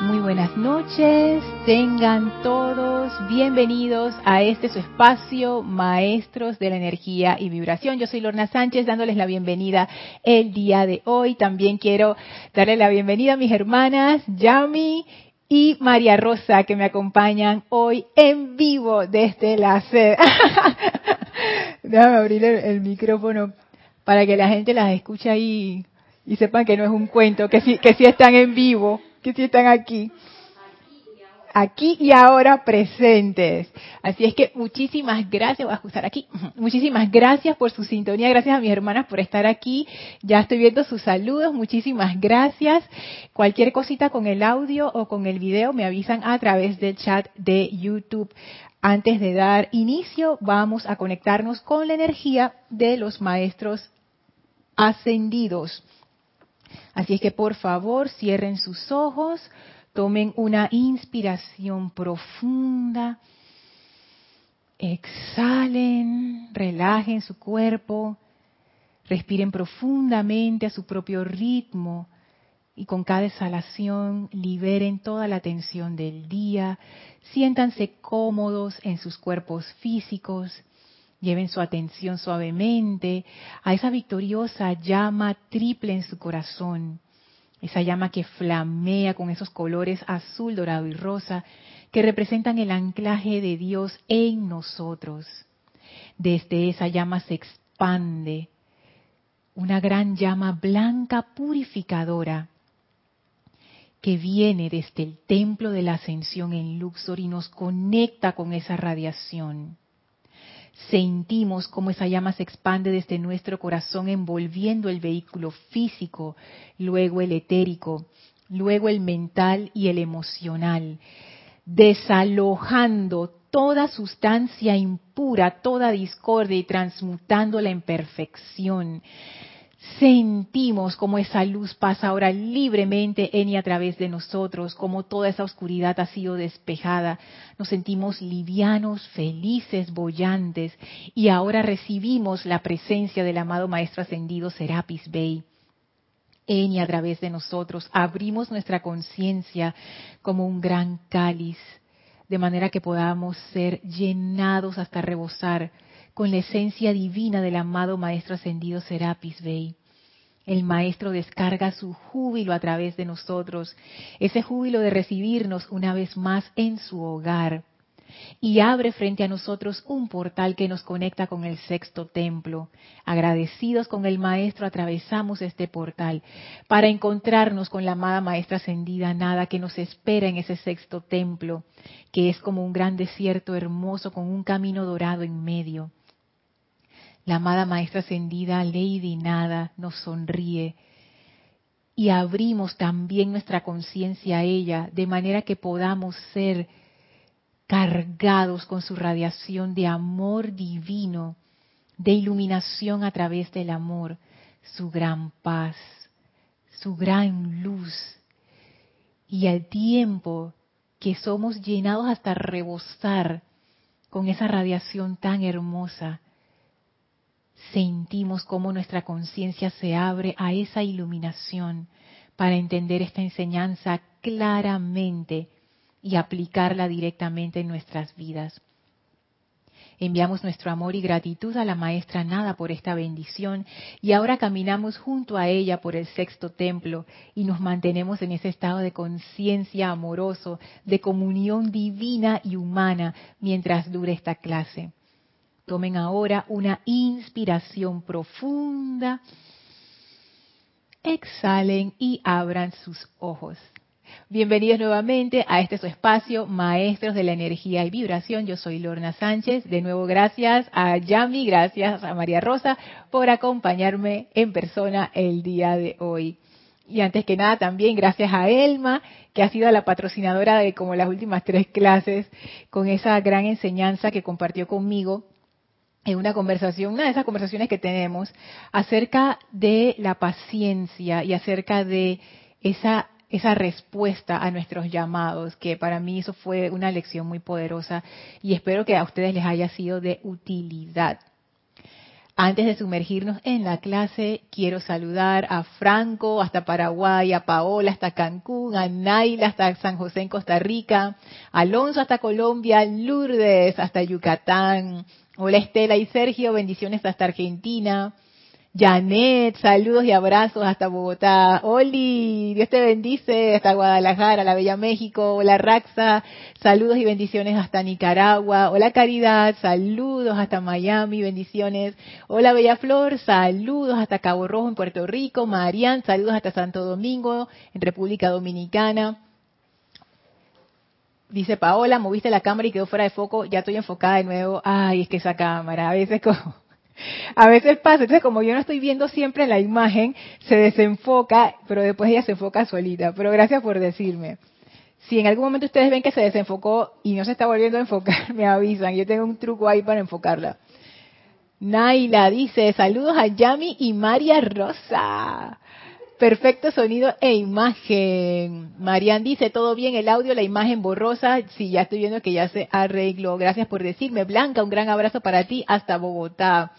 Muy buenas noches, tengan todos bienvenidos a este su espacio, Maestros de la Energía y Vibración. Yo soy Lorna Sánchez dándoles la bienvenida el día de hoy. También quiero darle la bienvenida a mis hermanas Yami y María Rosa que me acompañan hoy en vivo desde la sede. Déjame abrir el, micrófono para que la gente las escuche ahí y sepan que no es un cuento, que sí, que sí están en vivo que sí están aquí. Aquí y ahora presentes. Así es que muchísimas gracias, voy a ajustar aquí. Muchísimas gracias por su sintonía, gracias a mis hermanas por estar aquí. Ya estoy viendo sus saludos, muchísimas gracias. Cualquier cosita con el audio o con el video me avisan a través del chat de YouTube. Antes de dar inicio, vamos a conectarnos con la energía de los maestros ascendidos. Así es que por favor cierren sus ojos, tomen una inspiración profunda, exhalen, relajen su cuerpo, respiren profundamente a su propio ritmo y con cada exhalación liberen toda la tensión del día, siéntanse cómodos en sus cuerpos físicos, Lleven su atención suavemente a esa victoriosa llama triple en su corazón, esa llama que flamea con esos colores azul, dorado y rosa que representan el anclaje de Dios en nosotros. Desde esa llama se expande una gran llama blanca purificadora que viene desde el templo de la ascensión en Luxor y nos conecta con esa radiación sentimos cómo esa llama se expande desde nuestro corazón envolviendo el vehículo físico, luego el etérico, luego el mental y el emocional, desalojando toda sustancia impura, toda discordia y transmutándola en perfección sentimos como esa luz pasa ahora libremente en y a través de nosotros, como toda esa oscuridad ha sido despejada. Nos sentimos livianos, felices, bollantes y ahora recibimos la presencia del amado Maestro Ascendido Serapis Bey. En y a través de nosotros abrimos nuestra conciencia como un gran cáliz, de manera que podamos ser llenados hasta rebosar con la esencia divina del amado Maestro Ascendido Serapis Bey. El Maestro descarga su júbilo a través de nosotros, ese júbilo de recibirnos una vez más en su hogar, y abre frente a nosotros un portal que nos conecta con el sexto templo. Agradecidos con el Maestro atravesamos este portal para encontrarnos con la amada Maestra ascendida Nada que nos espera en ese sexto templo, que es como un gran desierto hermoso con un camino dorado en medio. La amada Maestra Ascendida, Lady Nada, nos sonríe y abrimos también nuestra conciencia a ella, de manera que podamos ser cargados con su radiación de amor divino, de iluminación a través del amor, su gran paz, su gran luz. Y al tiempo que somos llenados hasta rebosar con esa radiación tan hermosa, sentimos cómo nuestra conciencia se abre a esa iluminación para entender esta enseñanza claramente y aplicarla directamente en nuestras vidas. Enviamos nuestro amor y gratitud a la maestra Nada por esta bendición y ahora caminamos junto a ella por el sexto templo y nos mantenemos en ese estado de conciencia amoroso, de comunión divina y humana mientras dure esta clase. Tomen ahora una inspiración profunda. Exhalen y abran sus ojos. Bienvenidos nuevamente a este su espacio, Maestros de la Energía y Vibración. Yo soy Lorna Sánchez. De nuevo, gracias a Yami, gracias a María Rosa por acompañarme en persona el día de hoy. Y antes que nada, también gracias a Elma, que ha sido la patrocinadora de como las últimas tres clases, con esa gran enseñanza que compartió conmigo en una conversación, una de esas conversaciones que tenemos acerca de la paciencia y acerca de esa esa respuesta a nuestros llamados, que para mí eso fue una lección muy poderosa y espero que a ustedes les haya sido de utilidad. Antes de sumergirnos en la clase, quiero saludar a Franco hasta Paraguay, a Paola hasta Cancún, a Naila hasta San José en Costa Rica, a Alonso hasta Colombia, Lourdes hasta Yucatán. Hola Estela y Sergio, bendiciones hasta Argentina. Janet, saludos y abrazos hasta Bogotá. Oli, Dios te bendice hasta Guadalajara, la Bella México. Hola Raxa, saludos y bendiciones hasta Nicaragua. Hola Caridad, saludos hasta Miami, bendiciones. Hola Bella Flor, saludos hasta Cabo Rojo en Puerto Rico. Marian, saludos hasta Santo Domingo en República Dominicana. Dice Paola, moviste la cámara y quedó fuera de foco, ya estoy enfocada de nuevo. Ay, es que esa cámara, a veces como a veces pasa, entonces como yo no estoy viendo siempre la imagen, se desenfoca, pero después ella se enfoca solita. Pero gracias por decirme. Si en algún momento ustedes ven que se desenfocó y no se está volviendo a enfocar, me avisan. Yo tengo un truco ahí para enfocarla. Naila dice, saludos a Yami y María Rosa. Perfecto sonido e imagen. Marian dice, todo bien, el audio, la imagen borrosa. Sí, ya estoy viendo que ya se arregló. Gracias por decirme. Blanca, un gran abrazo para ti hasta Bogotá.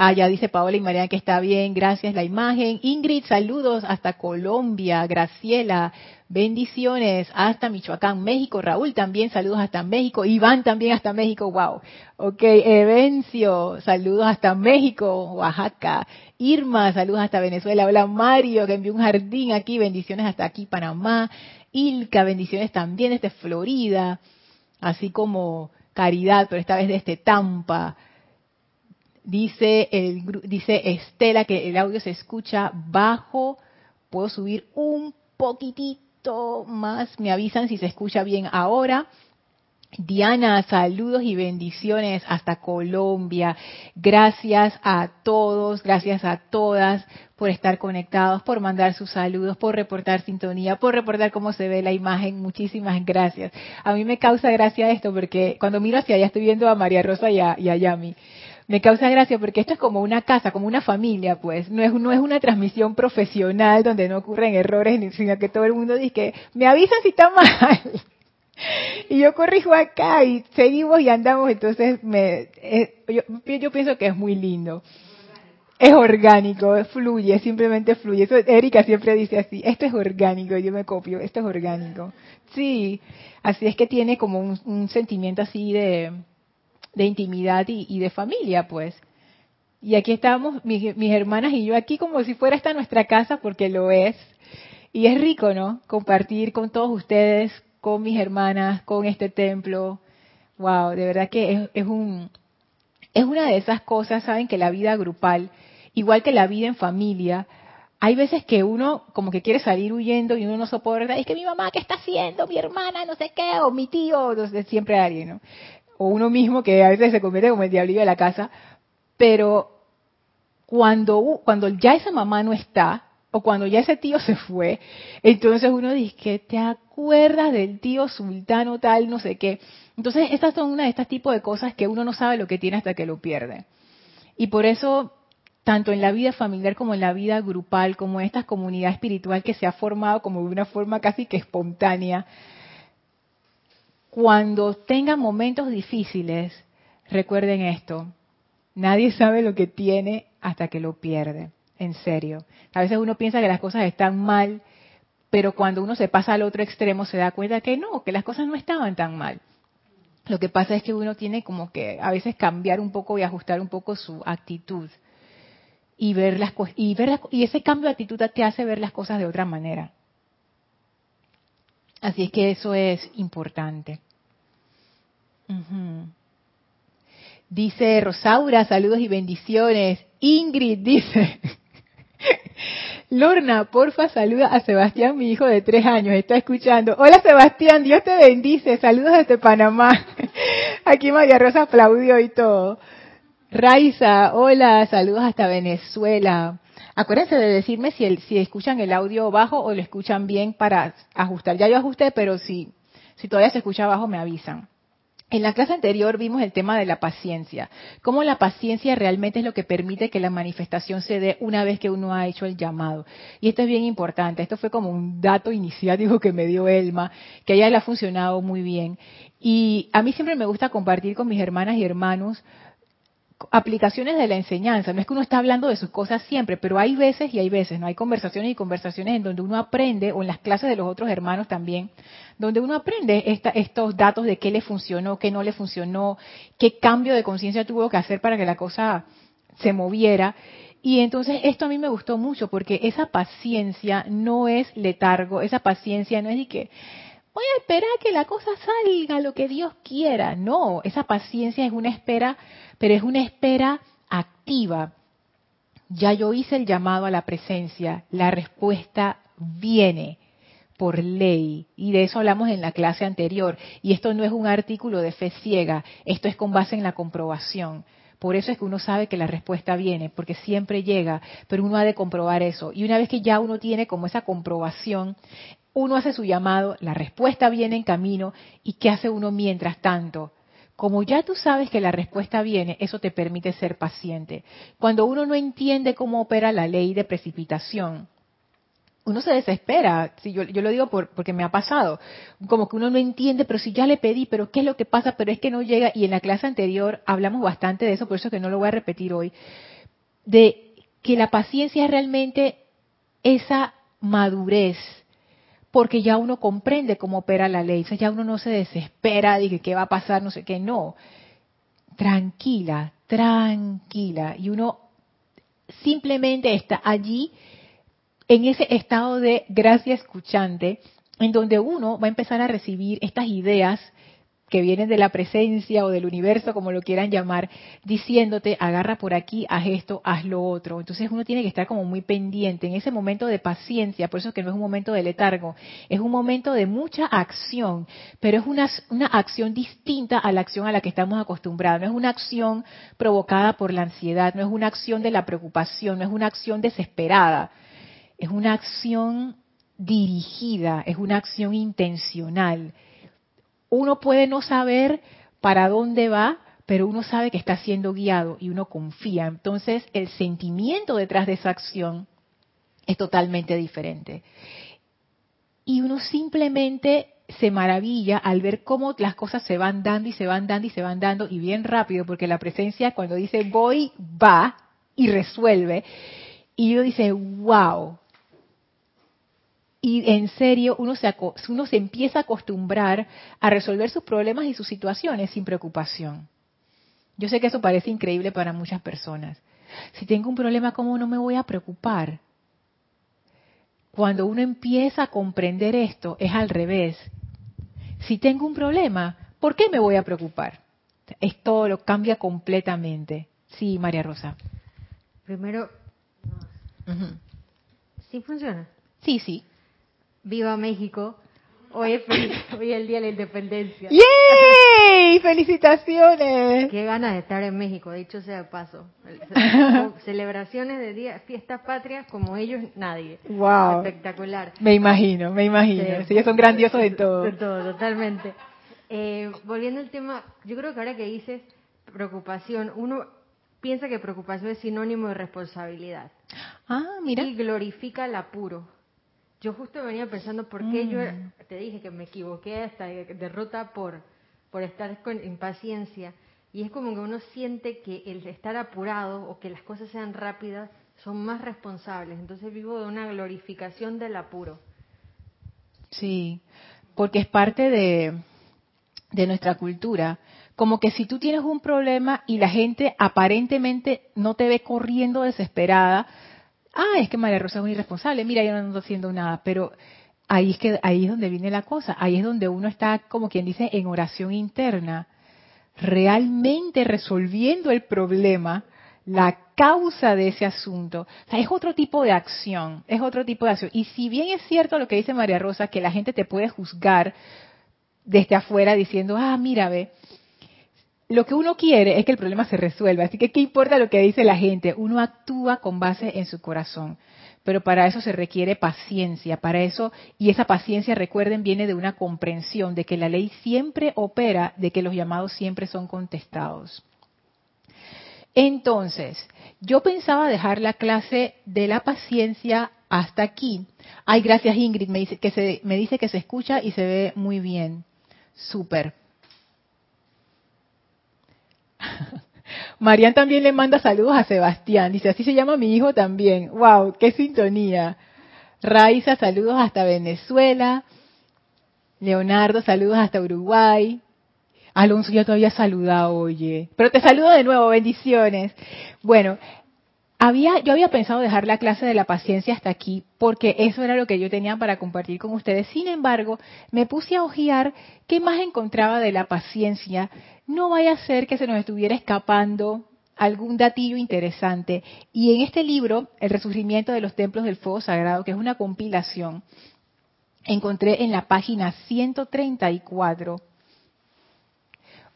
Ah, ya dice Paola y Marian que está bien, gracias la imagen. Ingrid, saludos hasta Colombia. Graciela, bendiciones hasta Michoacán, México. Raúl también, saludos hasta México. Iván también hasta México, wow. Ok, Evencio, saludos hasta México, Oaxaca. Irma, saludos hasta Venezuela. Hola Mario, que envió un jardín aquí, bendiciones hasta aquí, Panamá. Ilka, bendiciones también desde Florida. Así como Caridad, pero esta vez desde Tampa. Dice, el, dice Estela que el audio se escucha bajo. Puedo subir un poquitito más. Me avisan si se escucha bien ahora. Diana, saludos y bendiciones hasta Colombia. Gracias a todos, gracias a todas por estar conectados, por mandar sus saludos, por reportar sintonía, por reportar cómo se ve la imagen. Muchísimas gracias. A mí me causa gracia esto porque cuando miro hacia allá estoy viendo a María Rosa y a, y a Yami me causa gracia porque esto es como una casa, como una familia, pues. No es, no es una transmisión profesional donde no ocurren errores, sino que todo el mundo dice que me avisan si está mal. Y yo corrijo acá y seguimos y andamos, entonces me, eh, yo, yo pienso que es muy lindo. Es orgánico, fluye, simplemente fluye. Eso Erika siempre dice así, esto es orgánico, yo me copio, esto es orgánico. Sí, así es que tiene como un sentimiento así de, de intimidad y, de familia, pues. Y aquí estamos, mis, hermanas y yo aquí como si fuera esta nuestra casa, porque lo es. Y es rico, ¿no? Compartir con todos ustedes, con mis hermanas, con este templo. Wow, de verdad que es, un, es una de esas cosas, saben, que la vida grupal, igual que la vida en familia, hay veces que uno como que quiere salir huyendo y uno no soporta, es que mi mamá, ¿qué está haciendo? Mi hermana, no sé qué, o mi tío, entonces siempre alguien, ¿no? O uno mismo que a veces se convierte como el diablillo de la casa, pero cuando, cuando ya esa mamá no está, o cuando ya ese tío se fue, entonces uno dice que te acuerdas del tío sultano tal, no sé qué. Entonces, estas son una de estas tipos de cosas que uno no sabe lo que tiene hasta que lo pierde. Y por eso, tanto en la vida familiar como en la vida grupal, como en esta comunidad espiritual que se ha formado como de una forma casi que espontánea, cuando tengan momentos difíciles, recuerden esto, nadie sabe lo que tiene hasta que lo pierde, en serio. A veces uno piensa que las cosas están mal, pero cuando uno se pasa al otro extremo se da cuenta que no, que las cosas no estaban tan mal. Lo que pasa es que uno tiene como que a veces cambiar un poco y ajustar un poco su actitud y ver las y ver y ese cambio de actitud te hace ver las cosas de otra manera. Así es que eso es importante. Dice Rosaura, saludos y bendiciones. Ingrid dice, Lorna, porfa, saluda a Sebastián, mi hijo de tres años, está escuchando. Hola Sebastián, Dios te bendice, saludos desde Panamá. Aquí María Rosa aplaudió y todo. Raiza, hola, saludos hasta Venezuela. Acuérdense de decirme si, el, si escuchan el audio bajo o lo escuchan bien para ajustar. Ya yo ajusté, pero si, si todavía se escucha bajo me avisan. En la clase anterior vimos el tema de la paciencia, cómo la paciencia realmente es lo que permite que la manifestación se dé una vez que uno ha hecho el llamado. Y esto es bien importante, esto fue como un dato iniciático que me dio Elma, que a ella le ha funcionado muy bien. Y a mí siempre me gusta compartir con mis hermanas y hermanos aplicaciones de la enseñanza. No es que uno está hablando de sus cosas siempre, pero hay veces y hay veces, ¿no? Hay conversaciones y conversaciones en donde uno aprende, o en las clases de los otros hermanos también, donde uno aprende estos datos de qué le funcionó, qué no le funcionó, qué cambio de conciencia tuvo que hacer para que la cosa se moviera. Y entonces esto a mí me gustó mucho porque esa paciencia no es letargo, esa paciencia no es de que voy a esperar que la cosa salga lo que Dios quiera. No, esa paciencia es una espera, pero es una espera activa. Ya yo hice el llamado a la presencia, la respuesta viene por ley. Y de eso hablamos en la clase anterior. Y esto no es un artículo de fe ciega, esto es con base en la comprobación. Por eso es que uno sabe que la respuesta viene, porque siempre llega, pero uno ha de comprobar eso. Y una vez que ya uno tiene como esa comprobación, uno hace su llamado, la respuesta viene en camino, ¿y qué hace uno mientras tanto? Como ya tú sabes que la respuesta viene, eso te permite ser paciente. Cuando uno no entiende cómo opera la ley de precipitación, uno se desespera, yo, lo digo porque me ha pasado, como que uno no entiende, pero si ya le pedí, pero qué es lo que pasa, pero es que no llega, y en la clase anterior hablamos bastante de eso, por eso que no lo voy a repetir hoy, de que la paciencia es realmente esa madurez, porque ya uno comprende cómo opera la ley, o ya uno no se desespera de que qué va a pasar, no sé qué, no, tranquila, tranquila, y uno simplemente está allí en ese estado de gracia escuchante, en donde uno va a empezar a recibir estas ideas que vienen de la presencia o del universo, como lo quieran llamar, diciéndote, agarra por aquí, haz esto, haz lo otro. Entonces uno tiene que estar como muy pendiente en ese momento de paciencia, por eso que no es un momento de letargo, es un momento de mucha acción, pero es una, una acción distinta a la acción a la que estamos acostumbrados. No es una acción provocada por la ansiedad, no es una acción de la preocupación, no es una acción desesperada es una acción dirigida, es una acción intencional. Uno puede no saber para dónde va, pero uno sabe que está siendo guiado y uno confía. Entonces, el sentimiento detrás de esa acción es totalmente diferente. Y uno simplemente se maravilla al ver cómo las cosas se van dando y se van dando y se van dando y bien rápido, porque la presencia cuando dice voy, va y resuelve. Y uno dice, wow, y en serio uno se, uno se empieza a acostumbrar a resolver sus problemas y sus situaciones sin preocupación. Yo sé que eso parece increíble para muchas personas. Si tengo un problema, ¿cómo no me voy a preocupar? Cuando uno empieza a comprender esto, es al revés. Si tengo un problema, ¿por qué me voy a preocupar? Esto lo cambia completamente. Sí, María Rosa. Primero, ¿sí funciona? Sí, sí. Viva México. Hoy es, hoy el Día de la Independencia. ¡Yay! ¡Felicitaciones! Qué ganas de estar en México, dicho sea de paso. Celebraciones de día, fiestas patrias como ellos, nadie. ¡Wow! Espectacular. Me imagino, me imagino. Sí, ellos son grandiosos de todo. De todo, totalmente. Eh, volviendo al tema, yo creo que ahora que dices preocupación, uno piensa que preocupación es sinónimo de responsabilidad. Ah, mira. Y glorifica el apuro. Yo justo venía pensando por qué yo mm. te dije que me equivoqué hasta derrota por, por estar con impaciencia. Y es como que uno siente que el estar apurado o que las cosas sean rápidas son más responsables. Entonces vivo de una glorificación del apuro. Sí, porque es parte de, de nuestra cultura. Como que si tú tienes un problema y la gente aparentemente no te ve corriendo desesperada, ah, es que María Rosa es muy irresponsable, mira, yo no ando haciendo nada, pero ahí es que ahí es donde viene la cosa, ahí es donde uno está como quien dice en oración interna, realmente resolviendo el problema, la causa de ese asunto. O sea, es otro tipo de acción, es otro tipo de acción. Y si bien es cierto lo que dice María Rosa, que la gente te puede juzgar desde afuera diciendo, ah, mira, ve, lo que uno quiere es que el problema se resuelva. Así que, ¿qué importa lo que dice la gente? Uno actúa con base en su corazón. Pero para eso se requiere paciencia, para eso, y esa paciencia, recuerden, viene de una comprensión de que la ley siempre opera, de que los llamados siempre son contestados. Entonces, yo pensaba dejar la clase de la paciencia hasta aquí. Ay, gracias Ingrid, me dice que se, me dice que se escucha y se ve muy bien. Súper. Marian también le manda saludos a Sebastián. Dice, así se llama mi hijo también. ¡Wow! ¡Qué sintonía! Raiza, saludos hasta Venezuela. Leonardo, saludos hasta Uruguay. Alonso ya todavía saludado, oye. Pero te saludo de nuevo, bendiciones. Bueno, había, yo había pensado dejar la clase de la paciencia hasta aquí, porque eso era lo que yo tenía para compartir con ustedes. Sin embargo, me puse a ojear qué más encontraba de la paciencia. No vaya a ser que se nos estuviera escapando algún datillo interesante. Y en este libro, El resurgimiento de los templos del fuego sagrado, que es una compilación, encontré en la página 134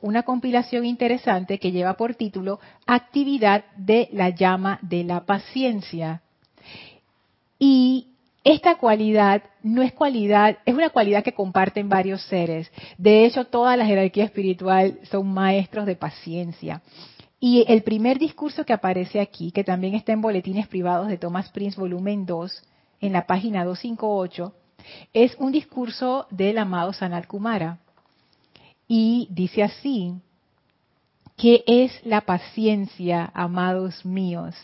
una compilación interesante que lleva por título Actividad de la llama de la paciencia. Y esta cualidad no es cualidad, es una cualidad que comparten varios seres. De hecho, toda la jerarquía espiritual son maestros de paciencia. Y el primer discurso que aparece aquí, que también está en Boletines Privados de Thomas Prince, volumen 2, en la página 258, es un discurso del amado Sanat Kumara. Y dice así, ¿qué es la paciencia, amados míos?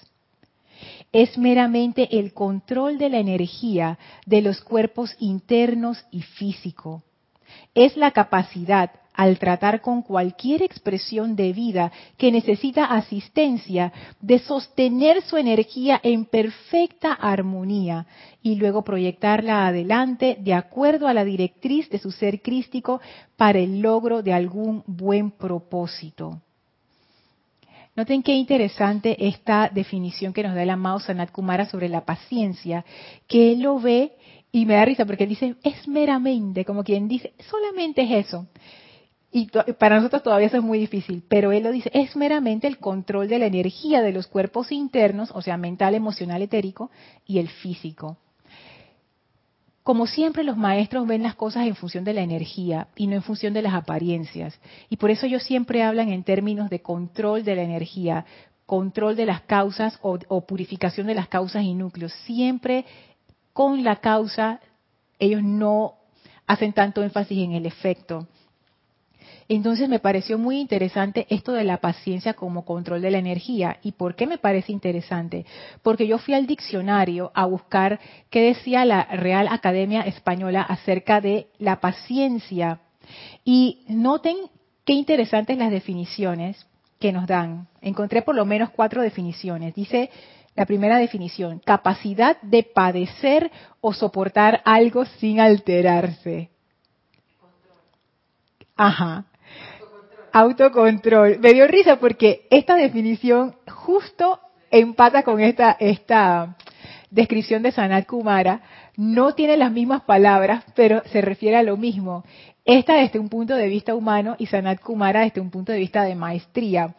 Es meramente el control de la energía de los cuerpos internos y físico. Es la capacidad al tratar con cualquier expresión de vida que necesita asistencia, de sostener su energía en perfecta armonía y luego proyectarla adelante de acuerdo a la directriz de su ser crístico para el logro de algún buen propósito. Noten qué interesante esta definición que nos da el amado Sanat Kumara sobre la paciencia, que él lo ve y me da risa porque él dice, es meramente, como quien dice, solamente es eso. Y para nosotros todavía eso es muy difícil, pero él lo dice, es meramente el control de la energía de los cuerpos internos, o sea, mental, emocional, etérico, y el físico. Como siempre, los maestros ven las cosas en función de la energía y no en función de las apariencias. Y por eso ellos siempre hablan en términos de control de la energía, control de las causas o, purificación de las causas y núcleos. Siempre con la causa, ellos no hacen tanto énfasis en el efecto. Entonces me pareció muy interesante esto de la paciencia como control de la energía. ¿Y por qué me parece interesante? Porque yo fui al diccionario a buscar qué decía la Real Academia Española acerca de la paciencia. Y noten qué interesantes las definiciones que nos dan. Encontré por lo menos cuatro definiciones. Dice la primera definición, capacidad de padecer o soportar algo sin alterarse. Ajá. Autocontrol. Me dio risa porque esta definición justo empata con esta, esta descripción de Sanat Kumara. No tiene las mismas palabras, pero se refiere a lo mismo. Esta desde un punto de vista humano y Sanat Kumara desde un punto de vista de maestría.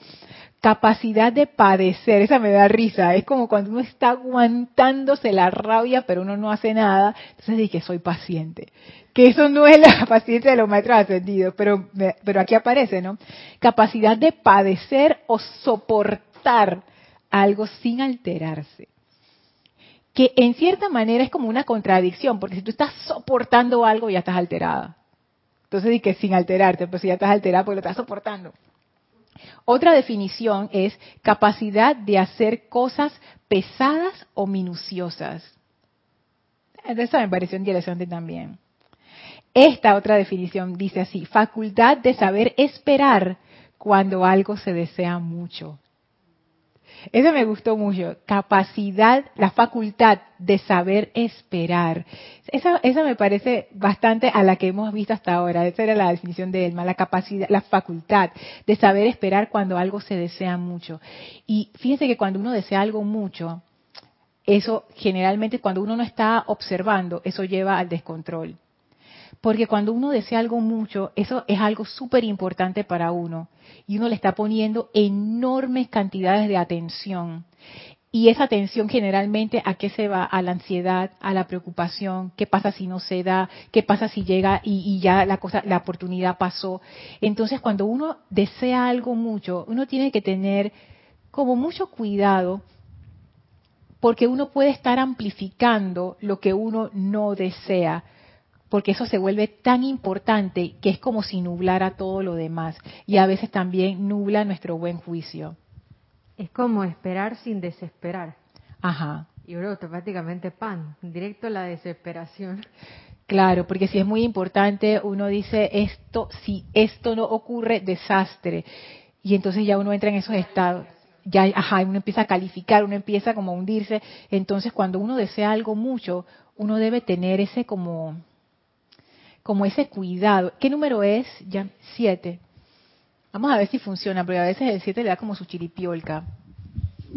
Capacidad de padecer, esa me da risa. Es como cuando uno está aguantándose la rabia, pero uno no hace nada. Entonces dije, soy paciente que eso no es la paciencia de los maestros ascendidos, pero, pero aquí aparece, ¿no? Capacidad de padecer o soportar algo sin alterarse. Que en cierta manera es como una contradicción, porque si tú estás soportando algo, ya estás alterada. Entonces, di que sin alterarte, pues si ya estás alterada, porque lo estás soportando. Otra definición es capacidad de hacer cosas pesadas o minuciosas. Esa me pareció interesante también. Esta otra definición dice así, facultad de saber esperar cuando algo se desea mucho. Eso me gustó mucho. Capacidad, la facultad de saber esperar. Esa, esa me parece bastante a la que hemos visto hasta ahora. Esa era la definición de Elma, la capacidad, la facultad de saber esperar cuando algo se desea mucho. Y fíjense que cuando uno desea algo mucho, eso generalmente cuando uno no está observando, eso lleva al descontrol. Porque cuando uno desea algo mucho, eso es algo súper importante para uno. Y uno le está poniendo enormes cantidades de atención. Y esa atención generalmente a qué se va? A la ansiedad, a la preocupación, qué pasa si no se da, qué pasa si llega y, y, ya la cosa, la oportunidad pasó. Entonces cuando uno desea algo mucho, uno tiene que tener como mucho cuidado porque uno puede estar amplificando lo que uno no desea porque eso se vuelve tan importante que es como si nublara todo lo demás y a veces también nubla nuestro buen juicio. Es como esperar sin desesperar. Ajá. Y ahora automáticamente pan, directo a la desesperación. Claro, porque si es muy importante, uno dice esto, si esto no ocurre, desastre. Y entonces ya uno entra en esos estados. Ya, ajá, uno empieza a calificar, uno empieza como a hundirse. Entonces, cuando uno desea algo mucho, uno debe tener ese como, como ese cuidado. ¿Qué número es? Ya, siete. Vamos a ver si funciona, porque a veces el siete le da como su chiripiolca.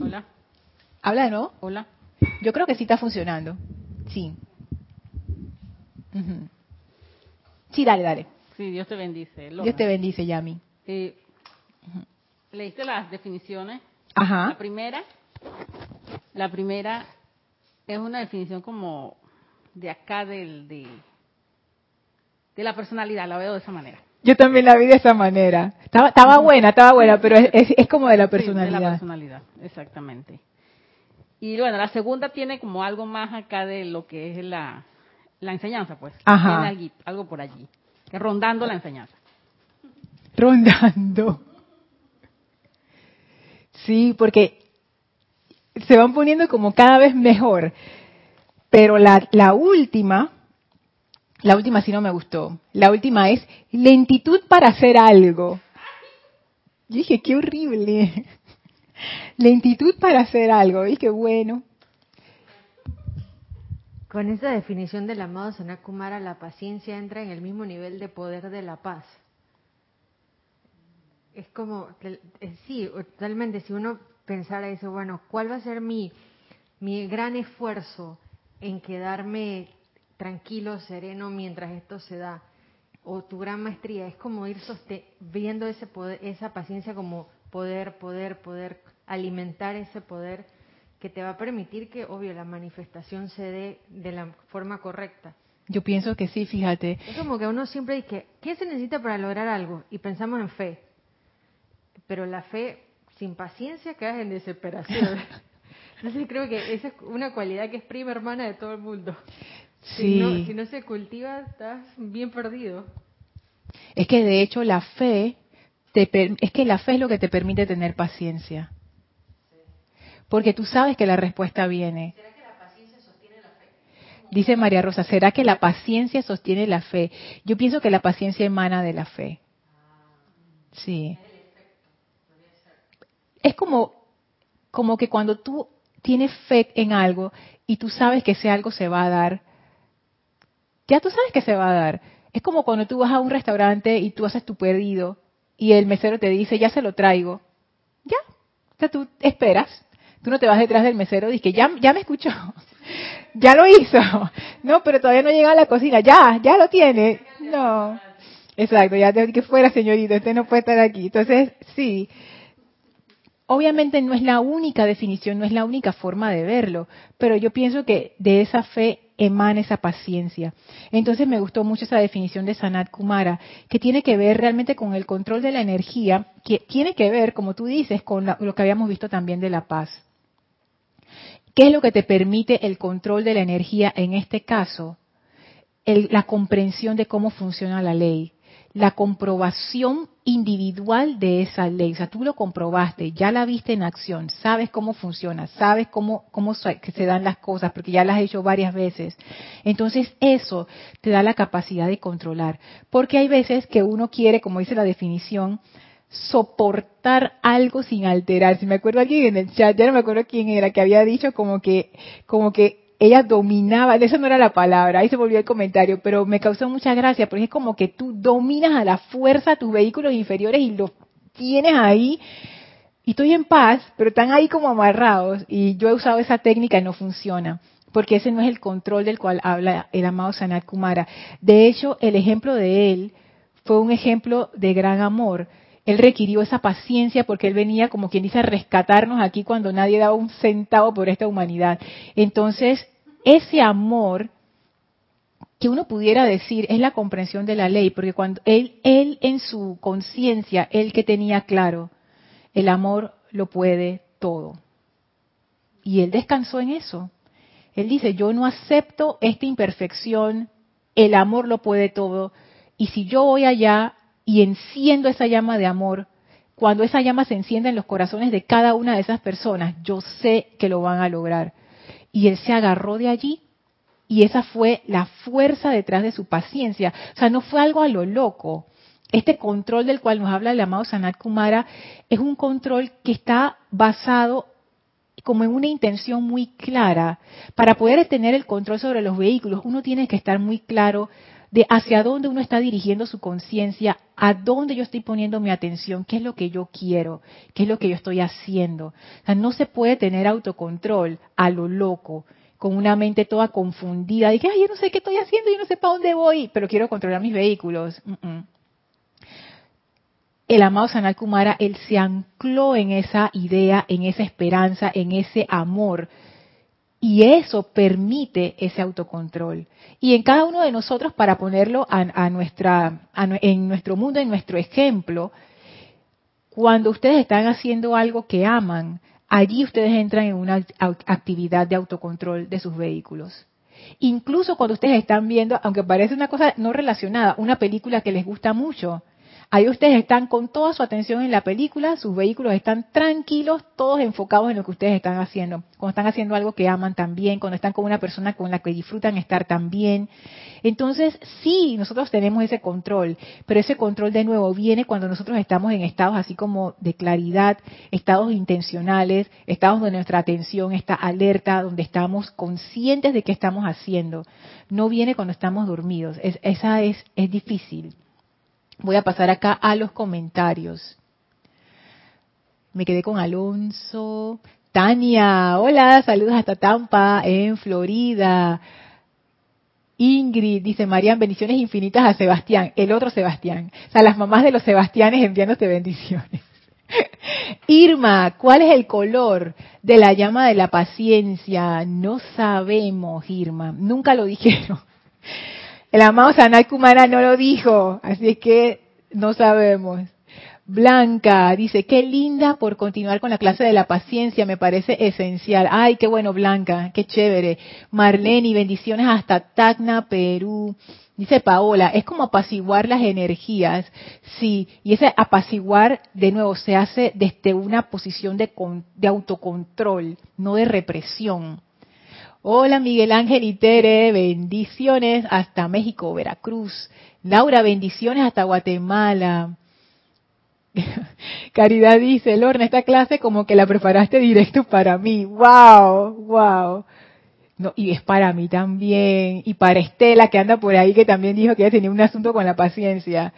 Hola. ¿Habla de nuevo? Hola. Yo creo que sí está funcionando. Sí. Sí, dale, dale. Sí, Dios te bendice. Dios te bendice, Yami. Eh, ¿Leíste las definiciones? Ajá. La primera, la primera es una definición como de acá del de, de la personalidad, la veo de esa manera. Yo también la vi de esa manera. Estaba, estaba buena, estaba buena, pero es, es, es como de la Sí, de personalidad. la personalidad, exactamente. Y bueno, la segunda tiene como algo más acá de lo que es la, la enseñanza, pues. Ajá. Allí- algo por allí, rondando la enseñanza. Rondando. Sí, porque se van poniendo como cada vez mejor. Pero la, la última, la última sí no me gustó. La última es lentitud para hacer algo. Yo dije, qué horrible. Lentitud para hacer algo. Y qué bueno. Con esa definición del amado Sanakumara, la paciencia entra en el mismo nivel de poder de la paz. Es como, eh, sí, totalmente, si uno pensara eso, bueno, ¿cuál va a ser mi, mi gran esfuerzo en quedarme tranquilo, sereno mientras esto se da? O tu gran maestría, es como ir viendo ese poder, esa paciencia como poder, poder, poder, alimentar ese poder que te va a permitir que, obvio, la manifestación se dé de la forma correcta. Yo pienso que sí, fíjate. Es como que uno siempre dice, ¿qué se necesita para lograr algo? Y pensamos en fe. Pero la fe sin paciencia quedas en desesperación. Entonces creo que esa es una cualidad que es prima hermana de todo el mundo. Si, no, si no se cultiva, estás bien perdido. Es que de hecho la fe, te es que la fe es lo que te permite tener paciencia. Porque tú sabes que la respuesta viene. Dice María Rosa, ¿será que la paciencia sostiene la fe? Yo pienso que la paciencia emana de la fe. Sí. Es como, como que cuando tú tienes fe en algo y tú sabes que ese algo se va a dar, ya tú sabes que se va a dar. Es como cuando tú vas a un restaurante y tú haces tu pedido y el mesero te dice, ya se lo traigo. Ya. O sea, tú esperas. Tú no te vas detrás del mesero y dices, ya, ya me escuchó. ya lo hizo. No, pero todavía no llega a la cocina. Ya, ya lo tiene. No. Exacto, ya te que fuera, señorita, usted no puede estar aquí. Entonces, sí. Obviamente no es la única definición, no es la única forma de verlo, pero yo pienso que de esa fe emana esa paciencia. Entonces me gustó mucho esa definición de Sanat Kumara, que tiene que ver realmente con el control de la energía, que tiene que ver, como tú dices, con lo que habíamos visto también de la paz. ¿Qué es lo que te permite el control de la energía en este caso? La comprensión de cómo funciona la ley, la comprobación individual de esa ley. O sea, tú lo comprobaste, ya la viste en acción, sabes cómo funciona, sabes cómo, cómo se que se dan las cosas, porque ya las has hecho varias veces. Entonces, eso te da la capacidad de controlar. Porque hay veces que uno quiere, como dice la definición, soportar algo sin alterar. Si me acuerdo alguien en el chat, ya no me acuerdo quién era, que había dicho como que, como que ella dominaba, eso no era la palabra, ahí se volvió el comentario, pero me causó mucha gracia, porque es como que tú dominas a la fuerza tus vehículos inferiores y los tienes ahí, y estoy en paz, pero están ahí como amarrados, y yo he usado esa técnica y no funciona, porque ese no es el control del cual habla el amado Sanat Kumara. De hecho, el ejemplo de él fue un ejemplo de gran amor. Él requirió esa paciencia porque él venía, como quien dice, a rescatarnos aquí cuando nadie daba un centavo por esta humanidad. Entonces, ese amor que uno pudiera decir es la comprensión de la ley, porque cuando él, él en su conciencia, él que tenía claro, el amor lo puede todo. Y él descansó en eso. Él dice, yo no acepto esta imperfección, el amor lo puede todo, y si yo voy allá y enciendo esa llama de amor, cuando esa llama se enciende en los corazones de cada una de esas personas, yo sé que lo van a lograr. Y él se agarró de allí y esa fue la fuerza detrás de su paciencia. O sea, no fue algo a lo loco. Este control del cual nos habla el amado Sanat Kumara es un control que está basado como en una intención muy clara. Para poder tener el control sobre los vehículos, uno tiene que estar muy claro de hacia dónde uno está dirigiendo su conciencia, a dónde yo estoy poniendo mi atención, qué es lo que yo quiero, qué es lo que yo estoy haciendo. O sea, no se puede tener autocontrol a lo loco, con una mente toda confundida, y que, ay, yo no sé qué estoy haciendo, yo no sé para dónde voy, pero quiero controlar mis vehículos. El amado Sanal Kumara, él se ancló en esa idea, en esa esperanza, en ese amor y eso permite ese autocontrol. Y en cada uno de nosotros, para ponerlo a, nuestra, en nuestro mundo, en nuestro ejemplo, cuando ustedes están haciendo algo que aman, allí ustedes entran en una actividad de autocontrol de sus vehículos. Incluso cuando ustedes están viendo, aunque parece una cosa no relacionada, una película que les gusta mucho, Ahí ustedes están con toda su atención en la película, sus vehículos están tranquilos, todos enfocados en lo que ustedes están haciendo. Cuando están haciendo algo que aman también, cuando están con una persona con la que disfrutan estar también. Entonces, sí, nosotros tenemos ese control, pero ese control de nuevo viene cuando nosotros estamos en estados así como de claridad, estados intencionales, estados donde nuestra atención está alerta, donde estamos conscientes de qué estamos haciendo. No viene cuando estamos dormidos. esa es, es difícil. Voy a pasar acá a los comentarios. Me quedé con Alonso. Tania, hola, saludos hasta Tampa, en Florida. Ingrid dice, Marian, bendiciones infinitas a Sebastián, el otro Sebastián. O sea, las mamás de los Sebastianes enviándote bendiciones. Irma, ¿cuál es el color de la llama de la paciencia? No sabemos, Irma. Nunca lo dijeron. El amado Sanay Kumara no lo dijo, así que no sabemos. Blanca dice, qué linda por continuar con la clase de la paciencia, me parece esencial. Ay, qué bueno, Blanca, qué chévere. Marlene, bendiciones hasta Tacna, Perú. Dice Paola, es como apaciguar las energías. Sí, y ese apaciguar, de nuevo, se hace desde una posición de, de autocontrol, no de represión. Hola Miguel Ángel y Tere, bendiciones hasta México, Veracruz. Laura, bendiciones hasta Guatemala. Caridad dice, Lorna, esta clase como que la preparaste directo para mí. ¡Wow! ¡Wow! No, y es para mí también. Y para Estela, que anda por ahí, que también dijo que ella tenía un asunto con la paciencia.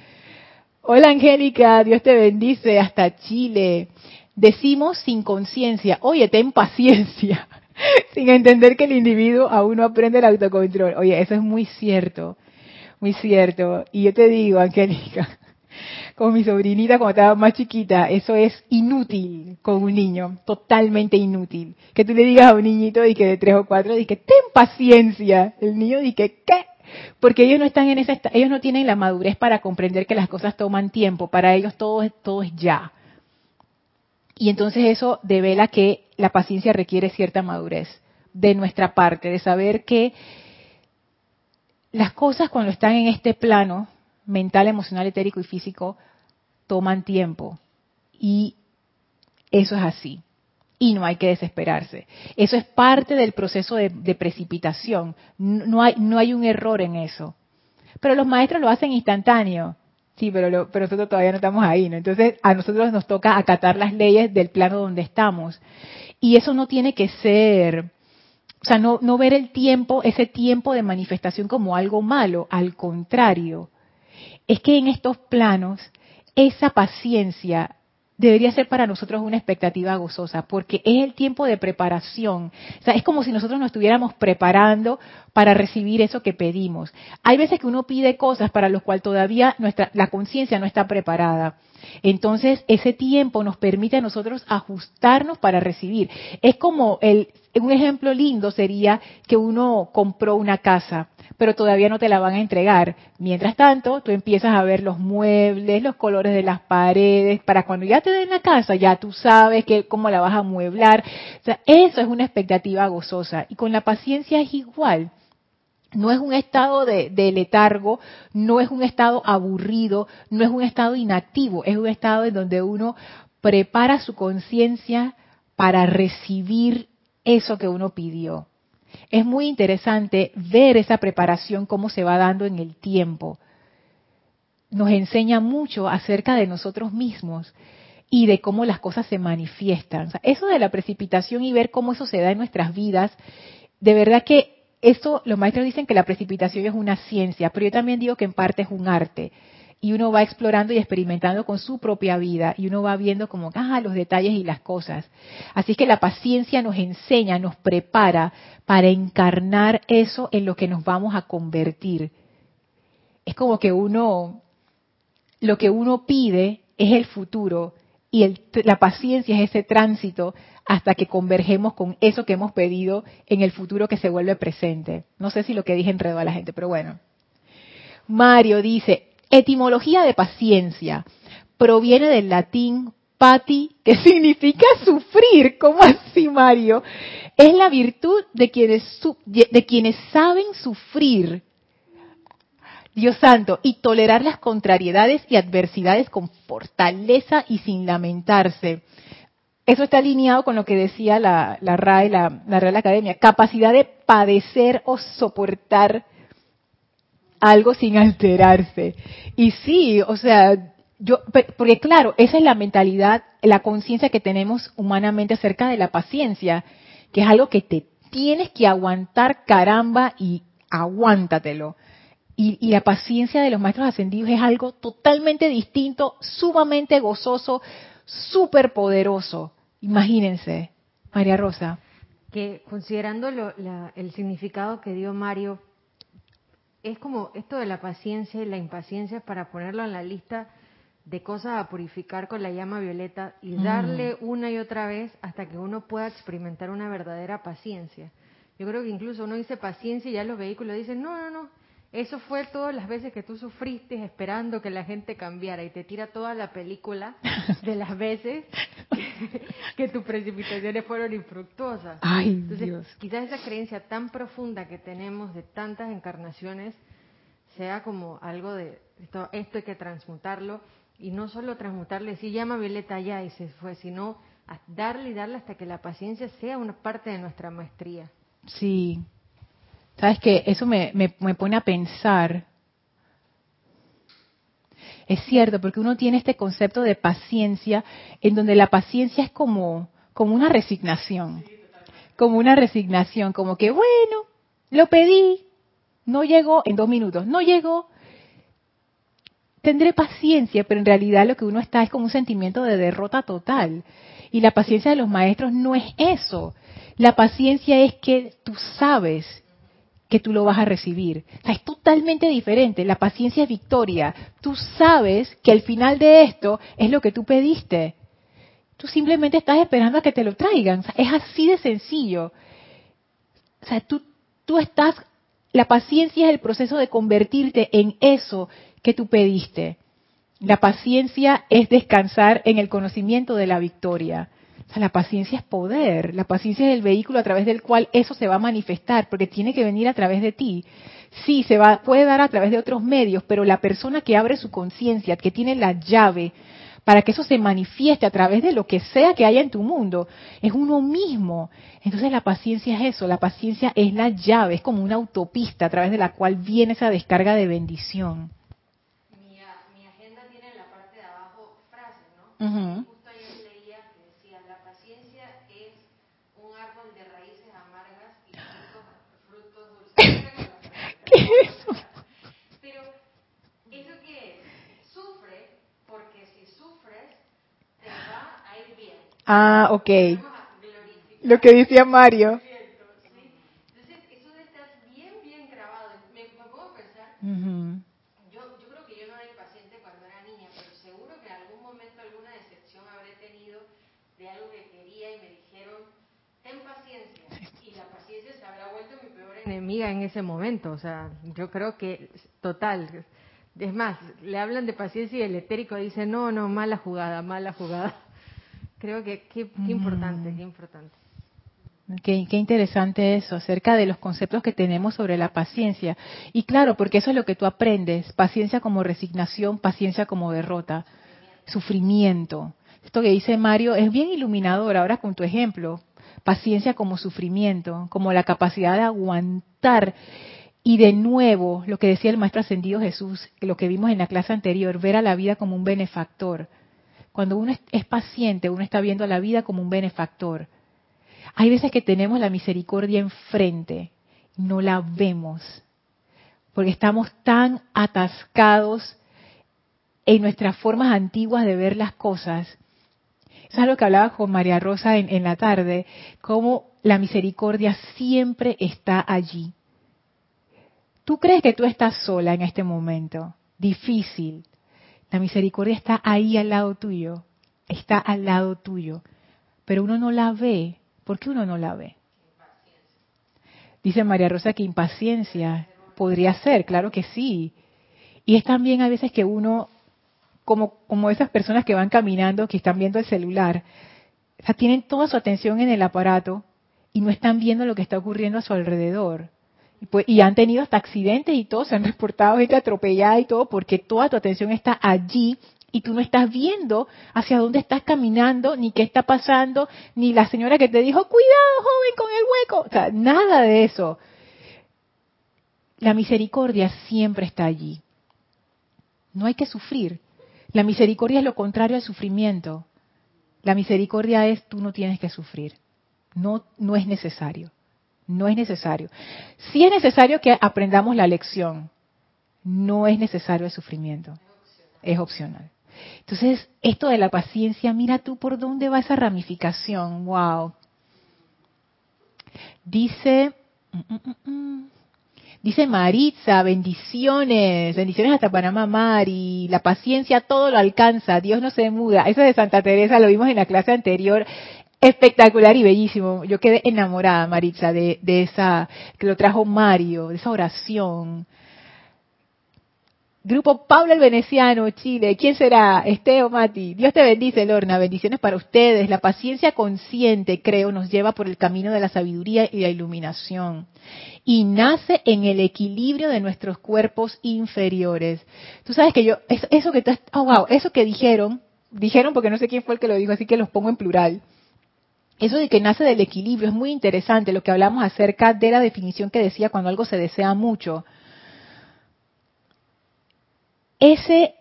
Hola Angélica, Dios te bendice hasta Chile. Decimos sin conciencia, oye, ten paciencia. sin entender que el individuo aún no aprende el autocontrol. Oye, eso es muy cierto, muy cierto. Y yo te digo, Angélica, con mi sobrinita cuando estaba más chiquita, eso es inútil con un niño, totalmente inútil. Que tú le digas a un niñito y que de tres o cuatro, y que ten paciencia. El niño dice, ¿qué? Porque ellos no están en ese, ellos no tienen la madurez para comprender que las cosas toman tiempo. Para ellos todo, todo es ya. Y entonces eso devela que la paciencia requiere cierta madurez de nuestra parte, de saber que las cosas cuando están en este plano mental, emocional, etérico y físico toman tiempo. Y eso es así. Y no hay que desesperarse. Eso es parte del proceso de, precipitación. No hay, no hay un error en eso. Pero los maestros lo hacen instantáneo. Sí, pero, pero nosotros todavía no estamos ahí, ¿no? Entonces a nosotros nos toca acatar las leyes del plano donde estamos. Y eso no tiene que ser, o sea, no, no ver el tiempo, ese tiempo de manifestación como algo malo, al contrario. Es que en estos planos, esa paciencia debería ser para nosotros una expectativa gozosa, porque es el tiempo de preparación. O sea, es como si nosotros nos estuviéramos preparando para recibir eso que pedimos. Hay veces que uno pide cosas para las cuales todavía nuestra, la conciencia no está preparada. Entonces, ese tiempo nos permite a nosotros ajustarnos para recibir. Es como el, un ejemplo lindo sería que uno compró una casa pero todavía no te la van a entregar. Mientras tanto, tú empiezas a ver los muebles, los colores de las paredes, para cuando ya te den la casa, ya tú sabes que, cómo la vas a mueblar. O sea, eso es una expectativa gozosa. Y con la paciencia es igual. no es un estado de, letargo, no es un estado aburrido, no es un estado inactivo, es un estado en donde uno prepara su conciencia para recibir eso que uno pidió. Es muy interesante ver esa preparación, cómo se va dando en el tiempo. Nos enseña mucho acerca de nosotros mismos y de cómo las cosas se manifiestan. eso de la precipitación y ver cómo eso se da en nuestras vidas, de verdad que eso, los maestros dicen que la precipitación es una ciencia, pero yo también digo que en parte es un arte. Y uno va explorando y experimentando con su propia vida y uno va viendo como, ah, los detalles y las cosas. Así es que la paciencia nos enseña, nos prepara para encarnar eso en lo que nos vamos a convertir. Es como que uno, lo que uno pide es el futuro y la paciencia es ese tránsito hasta que convergemos con eso que hemos pedido en el futuro que se vuelve presente. No sé si lo que dije enredó a la gente, pero bueno. Mario dice, etimología de paciencia proviene del latín pati, que significa sufrir. ¿Cómo así, Mario? Es la virtud de quienes, de quienes saben sufrir Dios santo, y tolerar las contrariedades y adversidades con fortaleza y sin lamentarse. Eso está alineado con lo que decía la, RAE, la, la Real Academia, capacidad de padecer o soportar algo sin alterarse. Y sí, o sea, yo, porque claro, esa es la mentalidad, la conciencia que tenemos humanamente acerca de la paciencia, que es algo que te tienes que aguantar caramba y aguántatelo. Y, la paciencia de los maestros ascendidos es algo totalmente distinto, sumamente gozoso, súper poderoso. Imagínense, María Rosa. Que considerando el significado que dio Mario, es como esto de la paciencia y la impaciencia para ponerlo en la lista de cosas a purificar con la llama violeta y mm. darle una y otra vez hasta que uno pueda experimentar una verdadera paciencia. Yo creo que incluso uno dice paciencia y ya los vehículos dicen, no, no, no, eso fue todas las veces que tú sufriste esperando que la gente cambiara y te tira toda la película de las veces que, tus precipitaciones fueron infructuosas. Ay, Entonces, quizás esa creencia tan profunda que tenemos de tantas encarnaciones sea como algo de esto, esto hay que transmutarlo y no solo transmutarle, decir llama Violeta ya y se fue, sino darle y darle hasta que la paciencia sea una parte de nuestra maestría. Sí, ¿Sabes qué? Eso me, pone a pensar. Es cierto, porque uno tiene este concepto de paciencia, en donde la paciencia es como, como una resignación. Como una resignación, como que, bueno, lo pedí, no llegó en dos minutos, no llegó. Tendré paciencia, pero en realidad lo que uno está es como un sentimiento de derrota total. Y la paciencia de los maestros no es eso. La paciencia es que tú sabes que tú lo vas a recibir. es totalmente diferente. La paciencia es victoria. Tú sabes que al final de esto es lo que tú pediste. Tú simplemente estás esperando a que te lo traigan. es así de sencillo. O sea, tú, tú estás, la paciencia es el proceso de convertirte en eso que tú pediste. La paciencia es descansar en el conocimiento de la victoria la paciencia es poder, la paciencia es el vehículo a través del cual eso se va a manifestar, porque tiene que venir a través de ti. Sí, se va, puede dar a través de otros medios, pero la persona que abre su conciencia, que tiene la llave para que eso se manifieste a través de lo que sea que haya en tu mundo, es uno mismo. Entonces la paciencia es eso, la paciencia es la llave, es como una autopista a través de la cual viene esa descarga de bendición. Mi, agenda tiene en la parte de abajo frases, ¿no? Pero, ¿eso qué es? Sufre, porque si sufres, te va a ir bien. Ah, ok. Lo que decía Mario. Entonces, eso de estar bien, bien grabado. Me, me puedo pensar. yo, yo creo que yo no era impaciente cuando era niña, pero seguro que en algún momento alguna decepción habré tenido de algo que quería y me dijeron, ten paciencia. Y la paciencia se habrá vuelto mi en ese momento. O sea, yo creo que total. Es más, le hablan de paciencia y el etérico dice, no, no, mala jugada, mala jugada. Creo que qué, importante, qué importante. Qué, interesante eso, acerca de los conceptos que tenemos sobre la paciencia. Y claro, porque eso es lo que tú aprendes, paciencia como resignación, paciencia como derrota, sufrimiento. Esto que dice Mario es bien iluminador ahora con tu ejemplo. Paciencia como sufrimiento, como la capacidad de aguantar. Y de nuevo, lo que decía el Maestro Ascendido Jesús, lo que vimos en la clase anterior, ver a la vida como un benefactor. Cuando uno es paciente, uno está viendo a la vida como un benefactor hay veces que tenemos la misericordia enfrente, no la vemos, porque estamos tan atascados en nuestras formas antiguas de ver las cosas. Eso es lo que hablaba con María Rosa en, en la tarde, cómo la misericordia siempre está allí. Tú crees que tú estás sola en este momento, difícil. La misericordia está ahí al lado tuyo, está al lado tuyo, pero uno no la ve ¿Por qué uno no la ve? Dice María Rosa que impaciencia podría ser, claro que sí. Y es también a veces que uno, como, como esas personas que van caminando, que están viendo el celular, o tienen toda su atención en el aparato y no están viendo lo que está ocurriendo a su alrededor. Y, pues, y han tenido hasta accidentes y todo, se han reportado gente atropellada y todo, porque toda tu atención está allí y tú no estás viendo hacia dónde estás caminando, ni qué está pasando, ni la señora que te dijo, cuidado joven con el hueco, o sea, nada de eso. La misericordia siempre está allí. No hay que sufrir. La misericordia es lo contrario al sufrimiento. La misericordia es tú no tienes que sufrir. No, no es necesario. No es necesario. Sí es necesario que aprendamos la lección. No es necesario el sufrimiento. Es opcional. Entonces, esto de la paciencia, mira tú por dónde va esa ramificación. Wow. Dice, mm, mm, mm, dice Maritza, bendiciones, bendiciones hasta Panamá, Mari. La paciencia todo lo alcanza, Dios no se muda. Eso de Santa Teresa lo vimos en la clase anterior. Espectacular y bellísimo. Yo quedé enamorada, Maritza, de, de esa que lo trajo Mario, de esa oración Grupo Pablo el Veneciano, Chile. ¿Quién será? Esteo Mati. Dios te bendice, Lorna. Bendiciones para ustedes. La paciencia consciente, creo, nos lleva por el camino de la sabiduría y la iluminación. Y nace en el equilibrio de nuestros cuerpos inferiores. Tú sabes que yo, eso, que estás, oh wow, eso que dijeron, dijeron porque no sé quién fue el que lo dijo, así que los pongo en plural. Eso de que nace del equilibrio es muy interesante, lo que hablamos acerca de la definición que decía cuando algo se desea mucho ese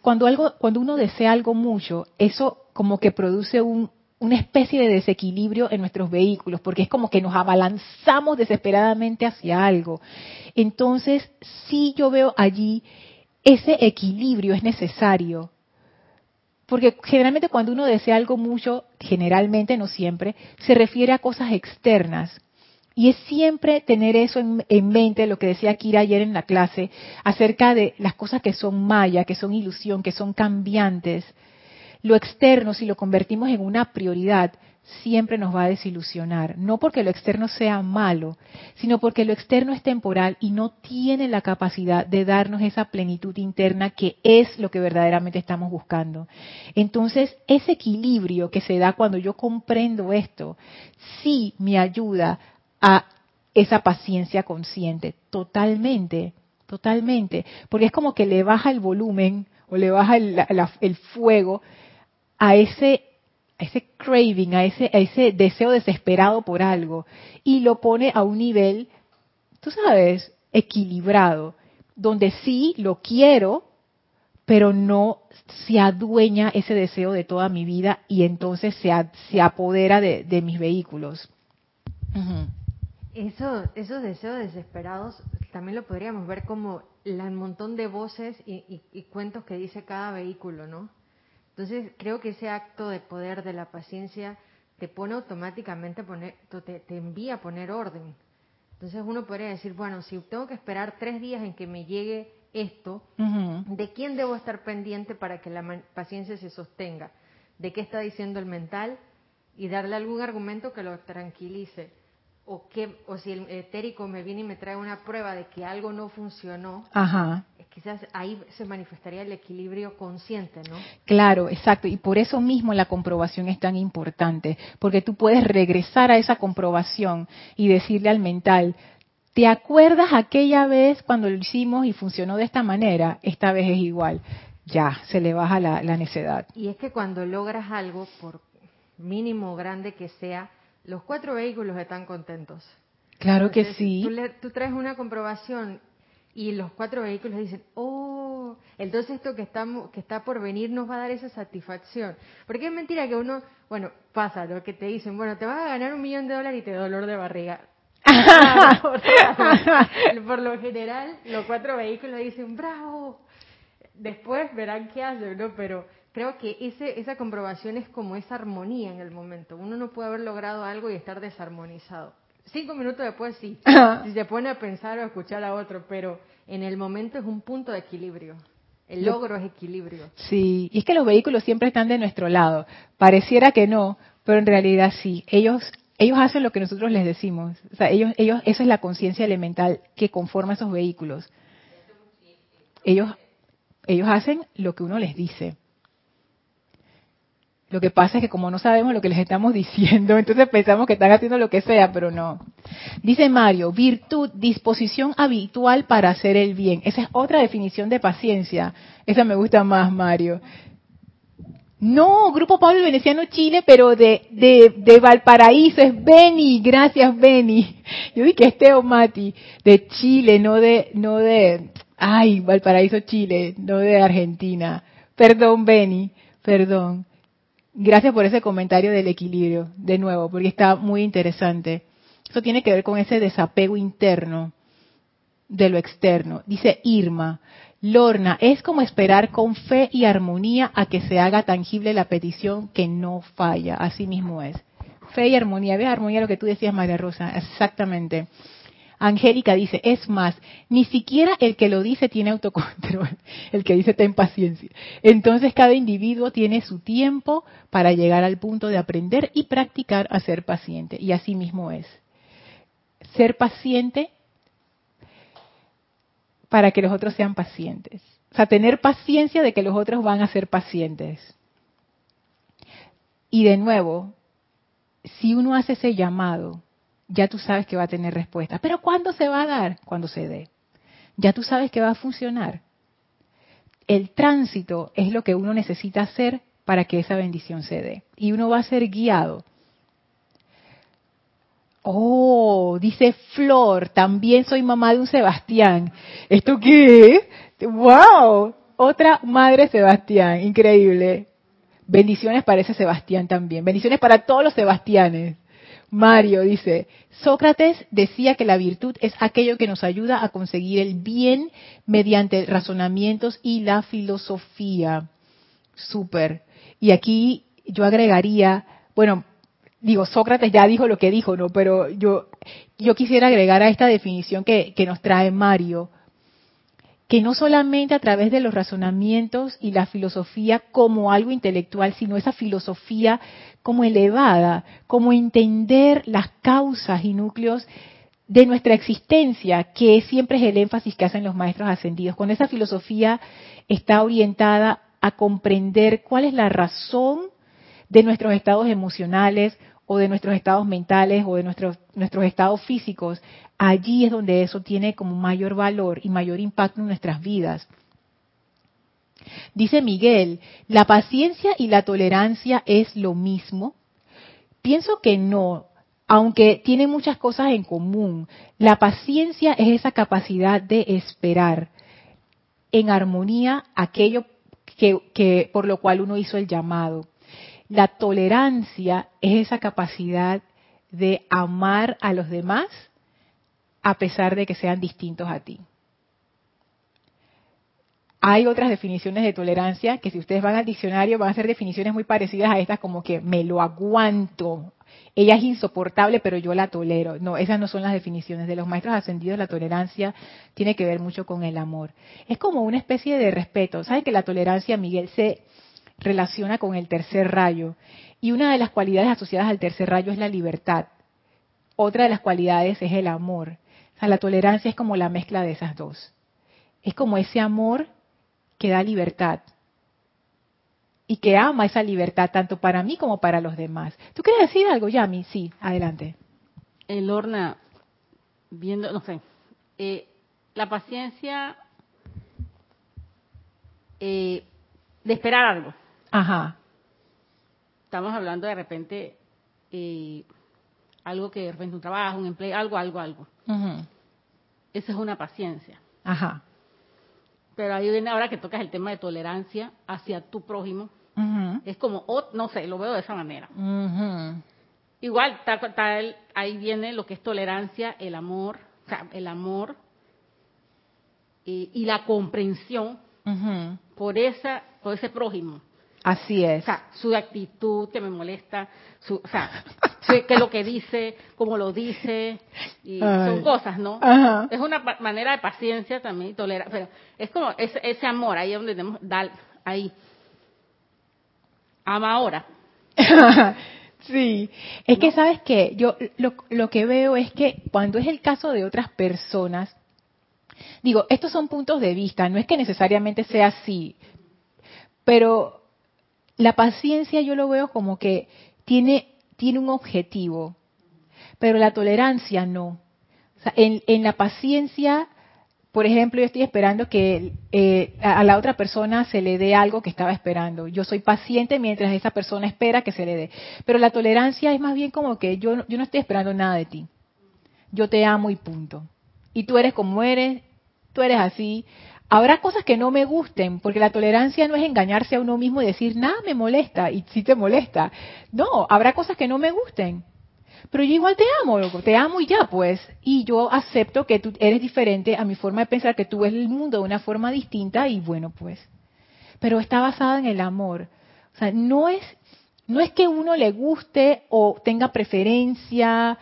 cuando algo cuando uno desea algo mucho, eso como que produce una especie de desequilibrio en nuestros vehículos, porque es como que nos abalanzamos desesperadamente hacia algo. Entonces, sí yo veo allí ese equilibrio es necesario. Porque generalmente cuando uno desea algo mucho, generalmente, no siempre, se refiere a cosas externas. Y es siempre tener eso en, mente, lo que decía Kira ayer en la clase, acerca de las cosas que son maya, que son ilusión, que son cambiantes. Lo externo, si lo convertimos en una prioridad, siempre nos va a desilusionar. No porque lo externo sea malo, sino porque lo externo es temporal y no tiene la capacidad de darnos esa plenitud interna que es lo que verdaderamente estamos buscando. Entonces, ese equilibrio que se da cuando yo comprendo esto, sí me ayuda a esa paciencia consciente, totalmente, totalmente, porque es como que le baja el volumen o le baja el, fuego a ese, a ese craving, a ese, a ese deseo desesperado por algo. Y lo pone a un nivel, tú sabes, equilibrado, donde sí lo quiero, pero no se adueña ese deseo de toda mi vida y entonces se, se apodera de, mis vehículos. Eso, esos deseos desesperados también lo podríamos ver como el montón de voces y, cuentos que dice cada vehículo, ¿no? Entonces creo que ese acto de poder de la paciencia te pone automáticamente, poner, te, te envía a poner orden. Entonces uno podría decir, bueno, si tengo que esperar tres días en que me llegue esto, ¿de quién debo estar pendiente para que la paciencia se sostenga? ¿De qué está diciendo el mental? Y darle algún argumento que lo tranquilice o que o si el etérico me viene y me trae una prueba de que algo no funcionó, Ajá. quizás ahí se manifestaría el equilibrio consciente, ¿no? Claro, exacto. Y por eso mismo la comprobación es tan importante, porque tú puedes regresar a esa comprobación y decirle al mental, ¿te acuerdas aquella vez cuando lo hicimos y funcionó de esta manera? Esta vez es igual. Ya, se le baja la, la necedad. Y es que cuando logras algo, por mínimo o grande que sea, los cuatro vehículos están contentos. Claro que sí. Tú, le- tú traes una comprobación y los cuatro vehículos dicen, oh, entonces esto que, estamos, que está por venir nos va a dar esa satisfacción. Porque es mentira que uno, bueno, pasa lo que te dicen, bueno, te vas a ganar un millón de dólares y te da dolor de barriga. Por lo general, los cuatro vehículos dicen, bravo. Después verán qué hacen, ¿no? Pero creo que ese, esa comprobación es como esa armonía en el momento. Uno no puede haber logrado algo y estar desarmonizado. Cinco minutos después sí, si se pone a pensar o a escuchar a otro, pero en el momento es un punto de equilibrio. El logro es equilibrio. Sí, y es que los vehículos siempre están de nuestro lado. Pareciera que no, pero en realidad sí. Ellos ellos hacen lo que nosotros les decimos. O sea, ellos ellos esa es la conciencia elemental que conforma esos vehículos. Ellos ellos hacen lo que uno les dice. Lo que pasa es que como no sabemos lo que les estamos diciendo, entonces pensamos que están haciendo lo que sea, pero no. Dice Mario, virtud, disposición habitual para hacer el bien. Esa es otra definición de paciencia. Esa me gusta más, Mario. No, Grupo Pablo Veneciano Chile, pero de, de, de Valparaíso, es Beni, gracias Beni. Yo dije que es Teo Mati, de Chile, no de, no de, ay, Valparaíso Chile, no de Argentina. Perdón Beni, perdón. Gracias por ese comentario del equilibrio, de nuevo, porque está muy interesante. Eso tiene que ver con ese desapego interno de lo externo. Dice Irma, Lorna, es como esperar con fe y armonía a que se haga tangible la petición que no falla. Así mismo es. Fe y armonía. ¿Ves armonía lo que tú decías, María Rosa? Exactamente. Angélica dice, es más, ni siquiera el que lo dice tiene autocontrol, el que dice ten paciencia. Entonces cada individuo tiene su tiempo para llegar al punto de aprender y practicar a ser paciente. Y así mismo es. Ser paciente para que los otros sean pacientes. O sea, tener paciencia de que los otros van a ser pacientes. Y de nuevo, si uno hace ese llamado, ya tú sabes que va a tener respuesta. Pero ¿cuándo se va a dar? Cuando se dé. Ya tú sabes que va a funcionar. El tránsito es lo que uno necesita hacer para que esa bendición se dé. Y uno va a ser guiado. Oh, dice Flor, también soy mamá de un Sebastián. ¿Esto qué? ¡Wow! Otra madre Sebastián, increíble. Bendiciones para ese Sebastián también. Bendiciones para todos los Sebastianes. Mario dice, Sócrates decía que la virtud es aquello que nos ayuda a conseguir el bien mediante razonamientos y la filosofía. Súper. Y aquí yo agregaría, bueno, digo, Sócrates ya dijo lo que dijo, ¿no? Pero yo, yo quisiera agregar a esta definición que, que nos trae Mario, que no solamente a través de los razonamientos y la filosofía como algo intelectual, sino esa filosofía como elevada, como entender las causas y núcleos de nuestra existencia, que siempre es el énfasis que hacen los maestros ascendidos. Con esa filosofía está orientada a comprender cuál es la razón de nuestros estados emocionales o de nuestros estados mentales o de nuestros, nuestros estados físicos, allí es donde eso tiene como mayor valor y mayor impacto en nuestras vidas. Dice Miguel, ¿la paciencia y la tolerancia es lo mismo? Pienso que no, aunque tiene muchas cosas en común. La paciencia es esa capacidad de esperar en armonía aquello que, que por lo cual uno hizo el llamado. La tolerancia es esa capacidad de amar a los demás a pesar de que sean distintos a ti. Hay otras definiciones de tolerancia que si ustedes van al diccionario van a ser definiciones muy parecidas a estas como que me lo aguanto. Ella es insoportable, pero yo la tolero. No, esas no son las definiciones de los maestros ascendidos. La tolerancia tiene que ver mucho con el amor. Es como una especie de respeto. ¿Saben que la tolerancia, Miguel, se relaciona con el tercer rayo? Y una de las cualidades asociadas al tercer rayo es la libertad otra de las cualidades es el amor. Sea, la tolerancia es como la mezcla de esas dos. Es como ese amor que da libertad y que ama esa libertad tanto para mí como para los demás. ¿Tú quieres decir algo, Yami? Sí, adelante. El Lorna, viendo, no sé, eh, la paciencia eh, de esperar algo. Ajá. Estamos hablando de repente eh, algo que de repente un trabajo, un empleo, algo, algo, algo. Esa es una paciencia. Ajá. Pero ahí viene ahora que tocas el tema de tolerancia hacia tu prójimo. Es como, no sé, lo veo de esa manera. Igual, tal, ahí viene lo que es tolerancia, el amor, o sea, el amor y la comprensión por esa por ese prójimo. Así es. O sea, su actitud que me molesta, su, o sea, que lo que dice, cómo lo dice, y son cosas, ¿no? Es una manera de paciencia también y tolerar, pero es como ese, ese amor, ahí es donde tenemos, dar, ahí. Ama ahora. sí, es que sabes que yo lo, lo que veo es que cuando es el caso de otras personas, Digo, estos son puntos de vista, no es que necesariamente sea así, pero la paciencia yo lo veo como que tiene, tiene un objetivo, pero la tolerancia no. en, en, la paciencia, por ejemplo, yo estoy esperando que eh, a la otra persona se le dé algo que estaba esperando. Yo soy paciente mientras esa persona espera que se le dé. Pero la tolerancia es más bien como que yo, yo no estoy esperando nada de ti. Yo te amo y punto. Y tú eres como eres tú eres así. Habrá cosas que no me gusten, porque la tolerancia no es engañarse a uno mismo y decir, nada me molesta, y si te molesta. No, habrá cosas que no me gusten. Pero yo igual te amo, te amo y ya, pues. Y yo acepto que tú eres diferente a mi forma de pensar, que tú ves el mundo de una forma distinta, y bueno, pues. Pero está basada en el amor. O sea, no es, no es que uno le guste o tenga preferencia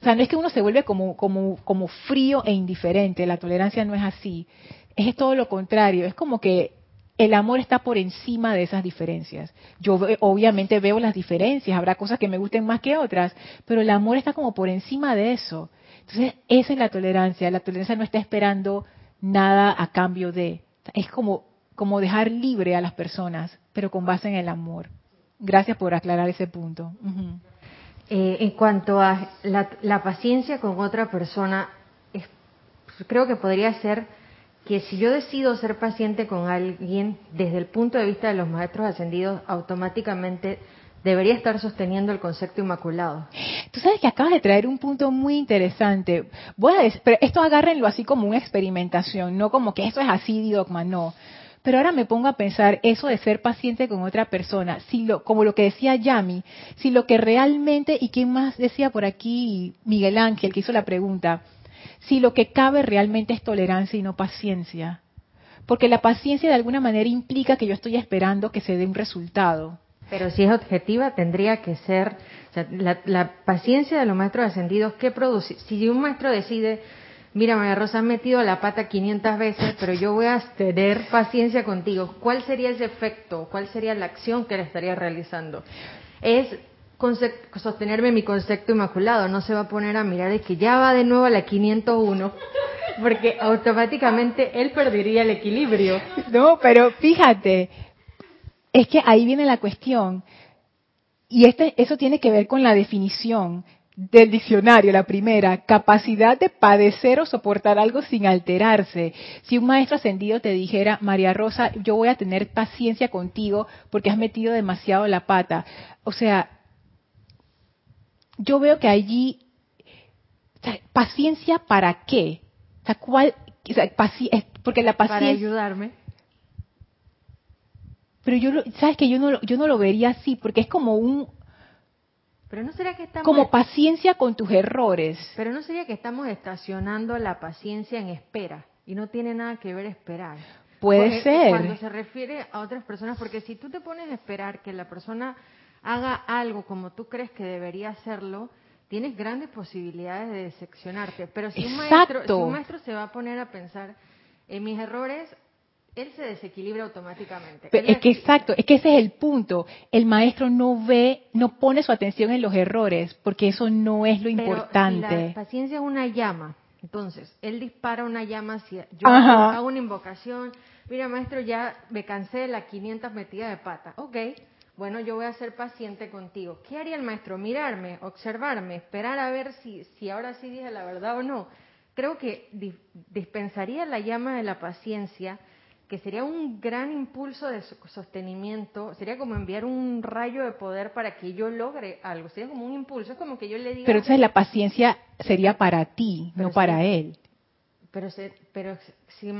o sea, no es que uno se vuelve como, como, como frío e indiferente, la tolerancia no es así. Es todo lo contrario, es como que el amor está por encima de esas diferencias. Yo obviamente veo las diferencias, habrá cosas que me gusten más que otras, pero el amor está como por encima de eso. Entonces, esa es la tolerancia. La tolerancia no está esperando nada a cambio de. Es como, como dejar libre a las personas, pero con base en el amor. Gracias por aclarar ese punto. Eh, en cuanto a la, paciencia con otra persona, creo que podría ser que si yo decido ser paciente con alguien desde el punto de vista de los maestros ascendidos, automáticamente debería estar sosteniendo el concepto inmaculado. Tú sabes que acabas de traer un punto muy interesante. Voy a pero esto agárrenlo así como una experimentación, no como que esto es así, dogma, no. Pero ahora me pongo a pensar eso de ser paciente con otra persona, si lo, como lo que decía Yami, si lo que realmente, y quién más decía por aquí, Miguel Ángel, que hizo la pregunta, si lo que cabe realmente es tolerancia y no paciencia. Porque la paciencia de alguna manera implica que yo estoy esperando que se dé un resultado. Pero si es objetiva, tendría que ser, la, la, paciencia de los maestros ascendidos, ¿qué produce? Si un maestro decide, mira María Rosa, has metido la pata 500 veces, pero yo voy a tener paciencia contigo. ¿Cuál sería ese efecto? ¿Cuál sería la acción que le estaría realizando? Es sostenerme mi concepto inmaculado, no se va a poner a mirar de que ya va de nuevo a la 501, porque automáticamente él perdería el equilibrio. No, pero fíjate, es que ahí viene la cuestión, y este, eso tiene que ver con la definición del diccionario, la primera, capacidad de padecer o soportar algo sin alterarse. Si un maestro ascendido te dijera, María Rosa, yo voy a tener paciencia contigo porque has metido demasiado la pata. O sea, yo veo que allí, paciencia para qué? O sea, ¿cuál? porque la paciencia... Para ayudarme. Pero yo, sabes que yo no, yo no lo vería así, porque es como un, pero no sería que estamos como paciencia con tus errores. Pero no sería que estamos estacionando la paciencia en espera y no tiene nada que ver esperar. Puede ser. Cuando se refiere a otras personas, porque si tú te pones a esperar que la persona haga algo como tú crees que debería hacerlo, tienes grandes posibilidades de decepcionarte. Pero si un, maestro, si un maestro se va a poner a pensar en mis errores, él se desequilibra automáticamente. es que exacto, es que ese es el punto. El maestro no ve, no pone su atención en los errores, porque eso no es lo importante. la paciencia es una llama. Entonces, él dispara una llama hacia... Yo hago una invocación. Mira, maestro, ya me cansé de las 500 metidas de pata. Ok, bueno, yo voy a ser paciente contigo. ¿Qué haría el maestro? Mirarme, observarme, esperar a ver si, si ahora sí dije la verdad o no. Creo que dispensaría la llama de la paciencia, que sería un gran impulso de sostenimiento, sería como enviar un rayo de poder para que yo logre algo, sería como un impulso, es como que yo le diga... Pero entonces la paciencia sería para ti, no para él. Pero, pero sí,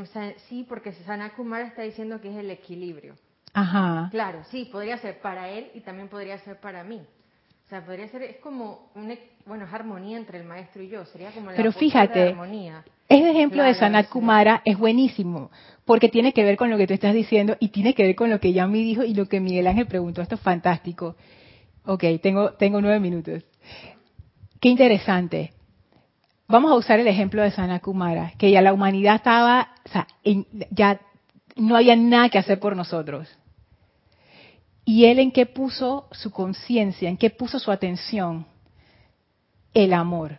sí, porque Sanakumara está diciendo que es el equilibrio. Ajá. Claro, sí, podría ser para él y también podría ser para mí. O sea, podría ser, es como, una, bueno, es armonía entre el maestro y yo, sería como la Pero fíjate, armonía. Ese ejemplo de Sanat Kumara es buenísimo, porque tiene que ver con lo que tú estás diciendo y tiene que ver con lo que Yami dijo y lo que Miguel Ángel preguntó. Esto es fantástico. Ok, tengo, tengo nueve minutos. Qué interesante. Vamos a usar el ejemplo de Sanat Kumara, que ya la humanidad estaba, o sea, ya no había nada que hacer por nosotros. ¿Y él en qué puso su conciencia? ¿En qué puso su atención? El amor.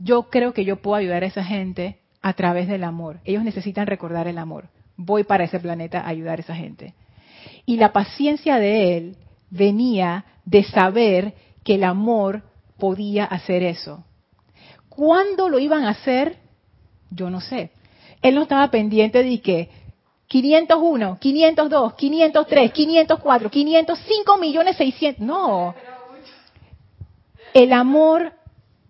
Yo creo que yo puedo ayudar a esa gente a través del amor. Ellos necesitan recordar el amor. Voy para ese planeta a ayudar a esa gente. Y la paciencia de él venía de saber que el amor podía hacer eso. ¿Cuándo lo iban a hacer? Yo no sé. Él no estaba pendiente de que 501, 502, 503, 504, 505 millones 600. No. El amor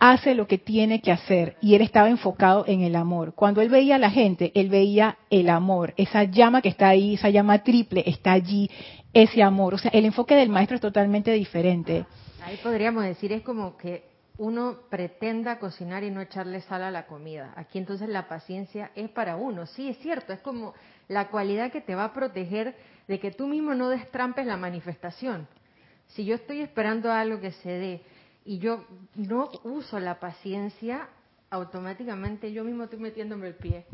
hace lo que tiene que hacer y él estaba enfocado en el amor. Cuando él veía a la gente, él veía el amor, esa llama que está ahí, esa llama triple está allí, ese amor. O sea, el enfoque del maestro es totalmente diferente. Ahí podríamos decir, es como que uno pretenda cocinar y no echarle sal a la comida. Aquí entonces la paciencia es para uno. Sí, es cierto, es como la cualidad que te va a proteger de que tú mismo no destrampes la manifestación. Si yo estoy esperando algo que se dé y yo no uso la paciencia, automáticamente yo mismo estoy metiéndome el pie.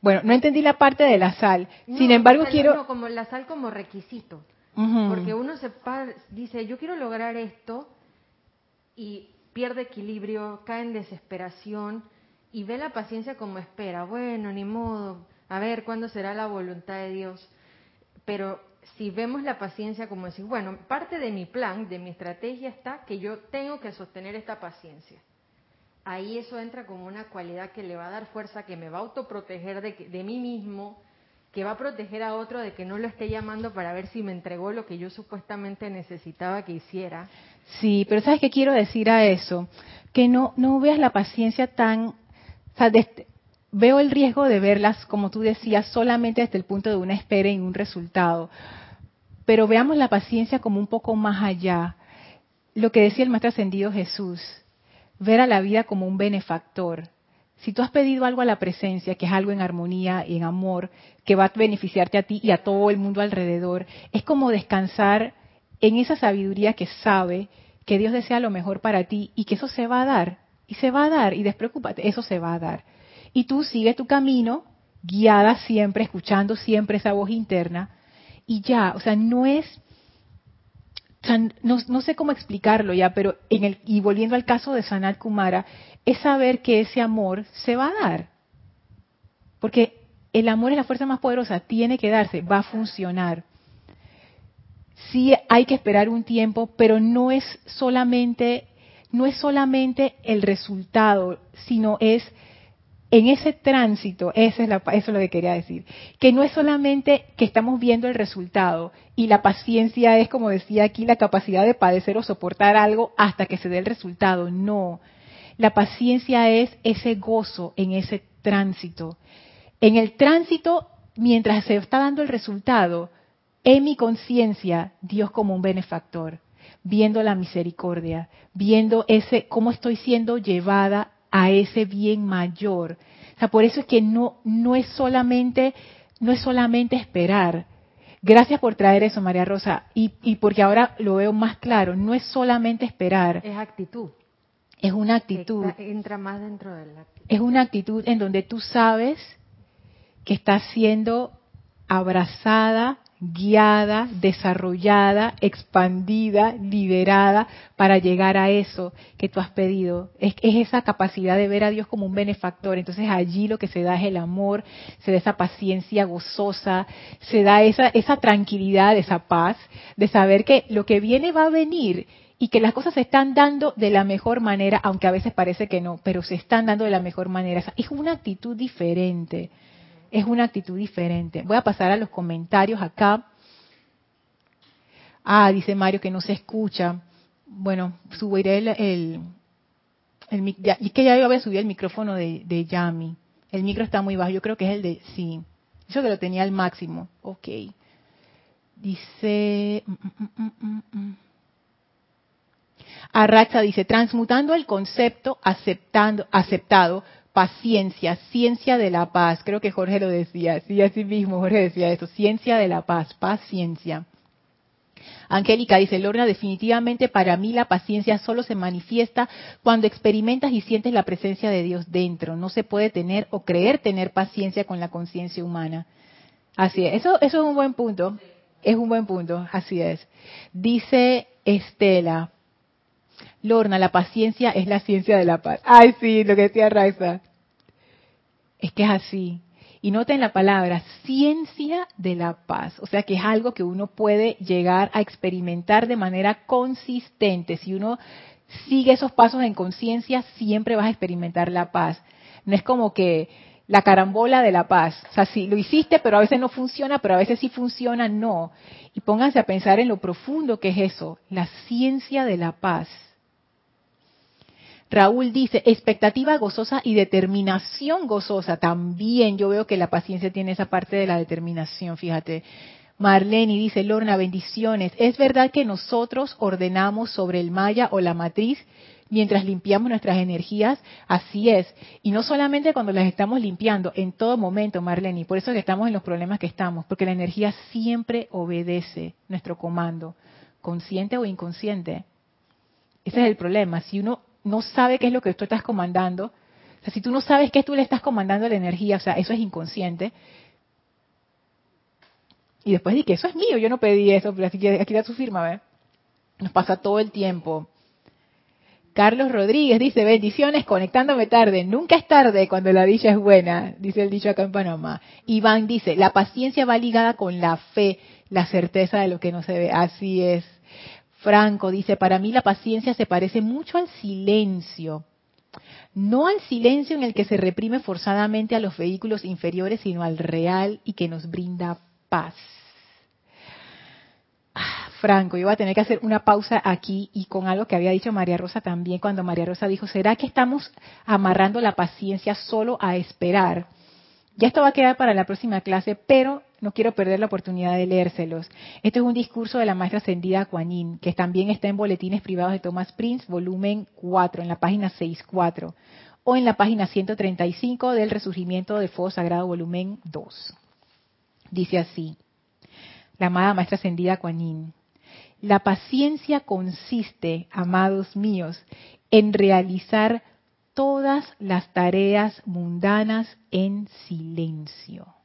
Bueno, no entendí la parte de la sal. Sin embargo, quiero... No, como la sal como requisito. Porque uno se dice, yo quiero lograr esto y pierde equilibrio, cae en desesperación y ve la paciencia como espera. Bueno, ni modo, a ver cuándo será la voluntad de Dios. Pero si vemos la paciencia como decir, bueno, parte de mi plan, de mi estrategia está que yo tengo que sostener esta paciencia. Ahí eso entra como una cualidad que le va a dar fuerza, que me va a autoproteger de, de mí mismo, que va a proteger a otro de que no lo esté llamando para ver si me entregó lo que yo supuestamente necesitaba que hiciera. Sí, pero ¿sabes qué quiero decir a eso? Que no, no veas la paciencia tan... veo el riesgo de verlas, como tú decías, solamente desde el punto de una espera y un resultado. Pero veamos la paciencia como un poco más allá. Lo que decía el Maestro Ascendido Jesús, ver a la vida como un benefactor. Si tú has pedido algo a la presencia, que es algo en armonía y en amor, que va a beneficiarte a ti y a todo el mundo alrededor, es como descansar en esa sabiduría que sabe que Dios desea lo mejor para ti y que eso se va a dar. Y se va a dar, y despreocúpate, eso se va a dar y tú sigues tu camino, guiada siempre, escuchando siempre esa voz interna, y ya, o sea, no es, no, sé cómo explicarlo ya, pero en el, y volviendo al caso de Sanat Kumara, es saber que ese amor se va a dar, porque el amor es la fuerza más poderosa, tiene que darse, va a funcionar. Sí hay que esperar un tiempo, pero no es solamente, no es solamente el resultado, sino es en ese tránsito, eso es, eso es lo que quería decir, que no es solamente que estamos viendo el resultado y la paciencia es, como decía aquí, la capacidad de padecer o soportar algo hasta que se dé el resultado, no. La paciencia es ese gozo en ese tránsito. En el tránsito, mientras se está dando el resultado, en mi conciencia, Dios como un benefactor, viendo la misericordia, viendo ese cómo estoy siendo llevada a ese bien mayor. O sea, por eso es que no, no es solamente, no es solamente esperar. Gracias por traer eso, María Rosa. Y, y porque ahora lo veo más claro, no es solamente esperar. Es actitud. Es una actitud. entra más dentro de la Es una actitud en donde tú sabes que estás siendo abrazada, guiada, desarrollada, expandida, liberada para llegar a eso que tú has pedido. Es, esa capacidad de ver a Dios como un benefactor. Entonces allí lo que se da es el amor, se da esa paciencia gozosa, se da esa, esa tranquilidad, esa paz de saber que lo que viene va a venir y que las cosas se están dando de la mejor manera, aunque a veces parece que no, pero se están dando de la mejor manera. Es una actitud diferente es una actitud diferente. Voy a pasar a los comentarios acá. Ah, dice Mario que no se escucha. Bueno, subiré el, el, el es que ya yo había subido el micrófono de, Yami. El micro está muy bajo, yo creo que es el de, sí. Yo que lo tenía al máximo. Ok. Dice... Mm, mm, mm, Arracha dice, transmutando el concepto aceptando, aceptado paciencia, ciencia de la paz. Creo que Jorge lo decía, sí, así mismo Jorge decía eso, ciencia de la paz, paciencia. Angélica dice, Lorna, definitivamente para mí la paciencia solo se manifiesta cuando experimentas y sientes la presencia de Dios dentro. No se puede tener o creer tener paciencia con la conciencia humana. Así es, eso, eso es un buen punto. Es un buen punto, así es. Dice Estela, Lorna, la paciencia es la ciencia de la paz. Ay, sí, lo que decía Raiza. Es que es así. Y noten la palabra ciencia de la paz. O sea que es algo que uno puede llegar a experimentar de manera consistente. Si uno sigue esos pasos en conciencia, siempre vas a experimentar la paz. No es como que la carambola de la paz. O sea, si lo hiciste, pero a veces no funciona, pero a veces sí funciona, no. Y pónganse a pensar en lo profundo que es eso, la ciencia de la paz. Raúl dice, expectativa gozosa y determinación gozosa. También yo veo que la paciencia tiene esa parte de la determinación, fíjate. Marlene dice, Lorna, bendiciones. ¿Es verdad que nosotros ordenamos sobre el maya o la matriz mientras limpiamos nuestras energías? Así es. Y no solamente cuando las estamos limpiando, en todo momento, Marlene. Por eso que estamos en los problemas que estamos, porque la energía siempre obedece nuestro comando, consciente o inconsciente. Ese es el problema. Si uno no sabe qué es lo que tú estás comandando, o sea, si tú no sabes qué tú le estás comandando la energía, o sea, eso es inconsciente. Y después di que eso es mío, yo no pedí eso, pero aquí, aquí da su firma, ¿ves? Nos pasa todo el tiempo. Carlos Rodríguez dice, bendiciones, conectándome tarde. Nunca es tarde cuando la dicha es buena, dice el dicho acá en Panamá. Iván dice, la paciencia va ligada con la fe, la certeza de lo que no se ve. Así es. Franco dice, para mí la paciencia se parece mucho al silencio. No al silencio en el que se reprime forzadamente a los vehículos inferiores, sino al real y que nos brinda paz. Ah, Franco, yo voy a tener que hacer una pausa aquí y con algo que había dicho María Rosa también, cuando María Rosa dijo, ¿será que estamos amarrando la paciencia solo a esperar? Ya esto va a quedar para la próxima clase, pero no quiero perder la oportunidad de leérselos. Este es un discurso de la maestra ascendida Kuan que también está en Boletines Privados de Thomas Prince, volumen 4, en la página 64, o en la página 135 del Resurgimiento del Fuego Sagrado, volumen 2. Dice así, la amada maestra ascendida Kuan La paciencia consiste, amados míos, en realizar todas las tareas mundanas en silencio.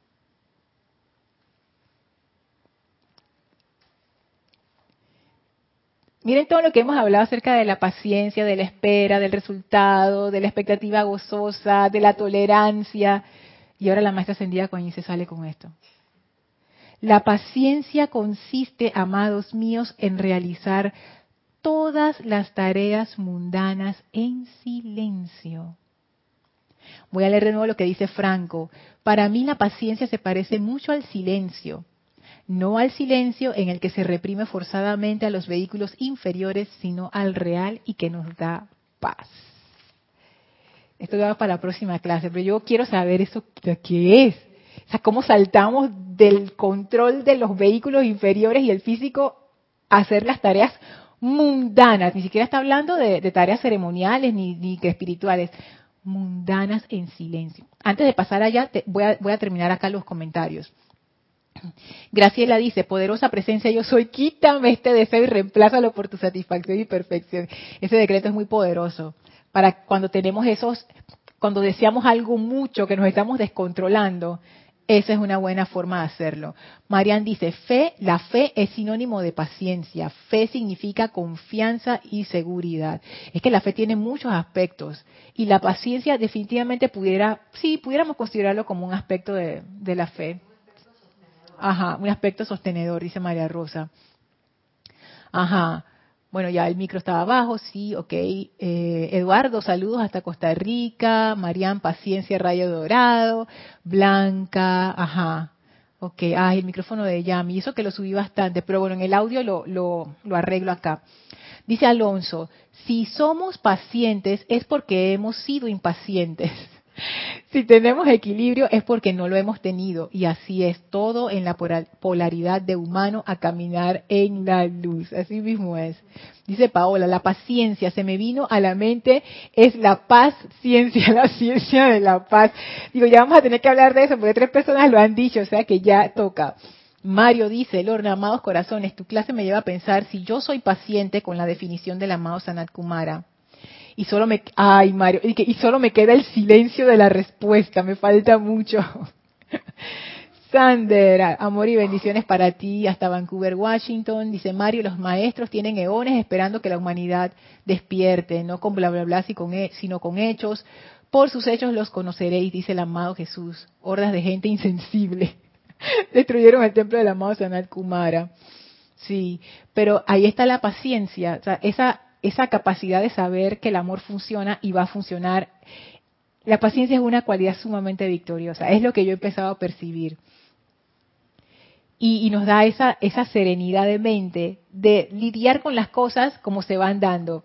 Miren todo lo que hemos hablado acerca de la paciencia, de la espera, del resultado, de la expectativa gozosa, de la tolerancia. Y ahora la maestra ascendida con se sale con esto. La paciencia consiste, amados míos, en realizar todas las tareas mundanas en silencio. Voy a leer de nuevo lo que dice Franco. Para mí la paciencia se parece mucho al silencio, no al silencio en el que se reprime forzadamente a los vehículos inferiores, sino al real y que nos da paz. Esto va para la próxima clase, pero yo quiero saber eso qué es. O sea, cómo saltamos del control de los vehículos inferiores y el físico a hacer las tareas mundanas, ni siquiera está hablando de, tareas ceremoniales ni, ni espirituales, mundanas en silencio. Antes de pasar allá, voy, a, voy a terminar acá los comentarios. Graciela dice, poderosa presencia yo soy, quítame este deseo y reemplázalo por tu satisfacción y perfección. Ese decreto es muy poderoso. Para cuando tenemos esos, cuando deseamos algo mucho, que nos estamos descontrolando, Esa es una buena forma de hacerlo. Marian dice, fe, la fe es sinónimo de paciencia. Fe significa confianza y seguridad. Es que la fe tiene muchos aspectos y la paciencia definitivamente pudiera, sí, pudiéramos considerarlo como un aspecto de, de la fe. Ajá, un aspecto sostenedor, dice María Rosa. Ajá. Bueno, ya el micro estaba abajo, sí, ok. Eh, Eduardo, saludos hasta Costa Rica. Marian, paciencia, rayo dorado. Blanca, ajá. Ok, ay, el micrófono de Yami. Eso que lo subí bastante, pero bueno, en el audio lo, lo, lo arreglo acá. Dice Alonso, si somos pacientes es porque hemos sido impacientes. Si tenemos equilibrio es porque no lo hemos tenido y así es todo en la polaridad de humano a caminar en la luz. Así mismo es. Dice Paola, la paciencia se me vino a la mente es la paz ciencia, la ciencia de la paz. Digo, ya vamos a tener que hablar de eso porque tres personas lo han dicho, o sea que ya toca. Mario dice, Lorna, amados corazones, tu clase me lleva a pensar si yo soy paciente con la definición del amado Sanat Kumara y solo me, ay Mario, y, solo me queda el silencio de la respuesta, me falta mucho. Sander, amor y bendiciones para ti hasta Vancouver, Washington. Dice Mario, los maestros tienen eones esperando que la humanidad despierte, no con bla bla bla, sino con hechos. Por sus hechos los conoceréis, dice el amado Jesús. Hordas de gente insensible. Destruyeron el templo del amado Sanat Kumara. Sí, pero ahí está la paciencia. O sea, esa esa capacidad de saber que el amor funciona y va a funcionar. La paciencia es una cualidad sumamente victoriosa, es lo que yo he empezado a percibir. Y, nos da esa, esa serenidad de mente de lidiar con las cosas como se van dando.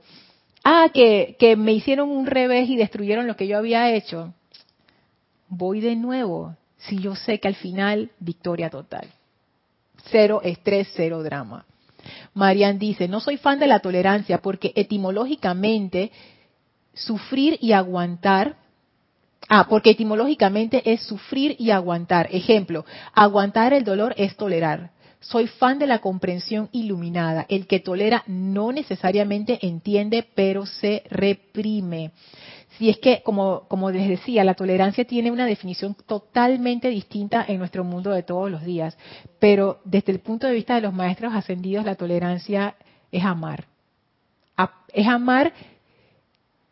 Ah, que, que me hicieron un revés y destruyeron lo que yo había hecho. Voy de nuevo, si yo sé que al final, victoria total. Cero estrés, cero drama. Marian dice, no soy fan de la tolerancia porque etimológicamente sufrir y aguantar, ah, porque etimológicamente es sufrir y aguantar. Ejemplo, aguantar el dolor es tolerar. Soy fan de la comprensión iluminada. El que tolera no necesariamente entiende, pero se reprime. Si es que, como, como les decía, la tolerancia tiene una definición totalmente distinta en nuestro mundo de todos los días, pero desde el punto de vista de los maestros ascendidos, la tolerancia es amar. Es amar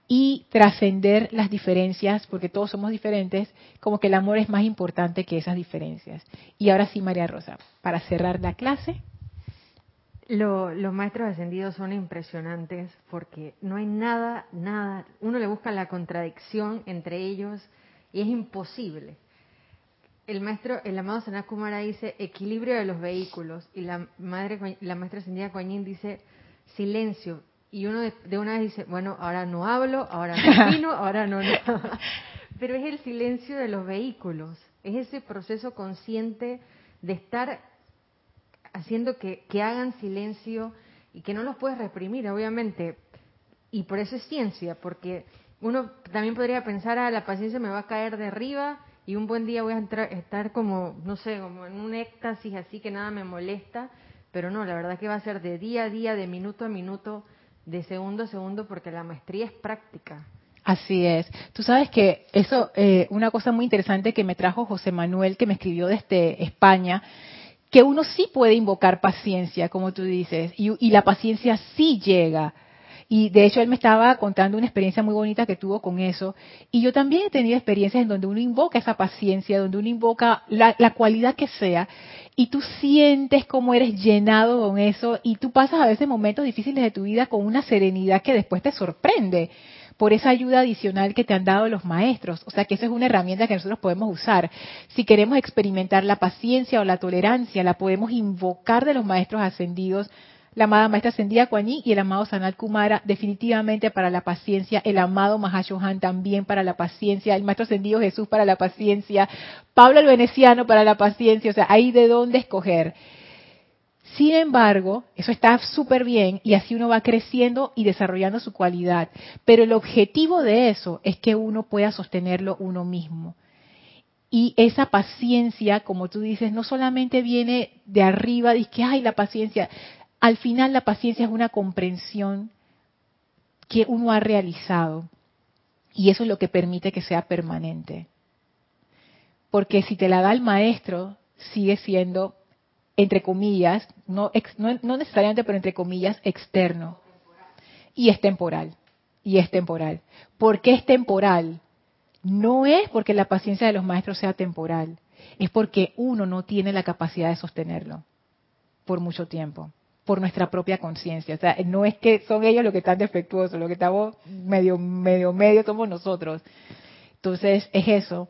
y trascender las diferencias, porque todos somos diferentes, como que el amor es más importante que esas diferencias. Y ahora sí, María Rosa, para cerrar la clase. Los maestros ascendidos son impresionantes porque no hay nada, nada, uno le busca la contradicción entre ellos y es imposible. El maestro, el amado Sanat Kumara dice equilibrio de los vehículos y la madre, la maestra ascendida Kuan dice silencio, y uno de, una vez dice, bueno, ahora no hablo, ahora no opino, ahora no, Pero es el silencio de los vehículos, es ese proceso consciente de estar haciendo que, que hagan silencio y que no los puedes reprimir, obviamente. Y por eso es ciencia, porque uno también podría pensar, ah, la paciencia me va a caer de arriba y un buen día voy a estar como, no sé, como en un éxtasis así que nada me molesta, pero no, la verdad que va a ser de día a día, de minuto a minuto, de segundo a segundo porque la maestría es práctica. Así es. Tú sabes que eso, eh, una cosa muy interesante que me trajo José Manuel, que me escribió desde España, que uno sí puede invocar paciencia, como tú dices, y, la paciencia sí llega. Y de hecho él me estaba contando una experiencia muy bonita que tuvo con eso. Y yo también he tenido experiencias en donde uno invoca esa paciencia, donde uno invoca la, la cualidad que sea. Y tú sientes cómo eres llenado con eso y tú pasas a veces momentos difíciles de tu vida con una serenidad que después te sorprende por esa ayuda adicional que te han dado los maestros. O sea que esa es una herramienta que nosotros podemos usar. Si queremos experimentar la paciencia o la tolerancia, la podemos invocar de los maestros ascendidos la amada Maestra Ascendida Kuan y el amado Sanat Kumara, definitivamente para la paciencia, el amado Mahashohan también para la paciencia, el Maestro Ascendido Jesús para la paciencia, Pablo el Veneciano para la paciencia, o sea, hay de dónde escoger. Sin embargo, eso está súper bien y así uno va creciendo y desarrollando su cualidad. Pero el objetivo de eso es que uno pueda sostenerlo uno mismo. Y esa paciencia, como tú dices, no solamente viene de arriba, dice que, ay, la paciencia al final la paciencia es una comprensión que uno ha realizado y eso es lo que permite que sea permanente. porque si te la da el maestro, sigue siendo, entre comillas, no, no, necesariamente, pero entre comillas, externo. Y es temporal. Y es temporal. ¿Por qué es temporal? No es porque la paciencia de los maestros sea temporal, es porque uno no tiene la capacidad de sostenerlo por mucho tiempo, por nuestra propia conciencia. O sea, no es que son ellos los que están defectuosos, lo que estamos medio, medio, medio somos nosotros. Entonces, es eso.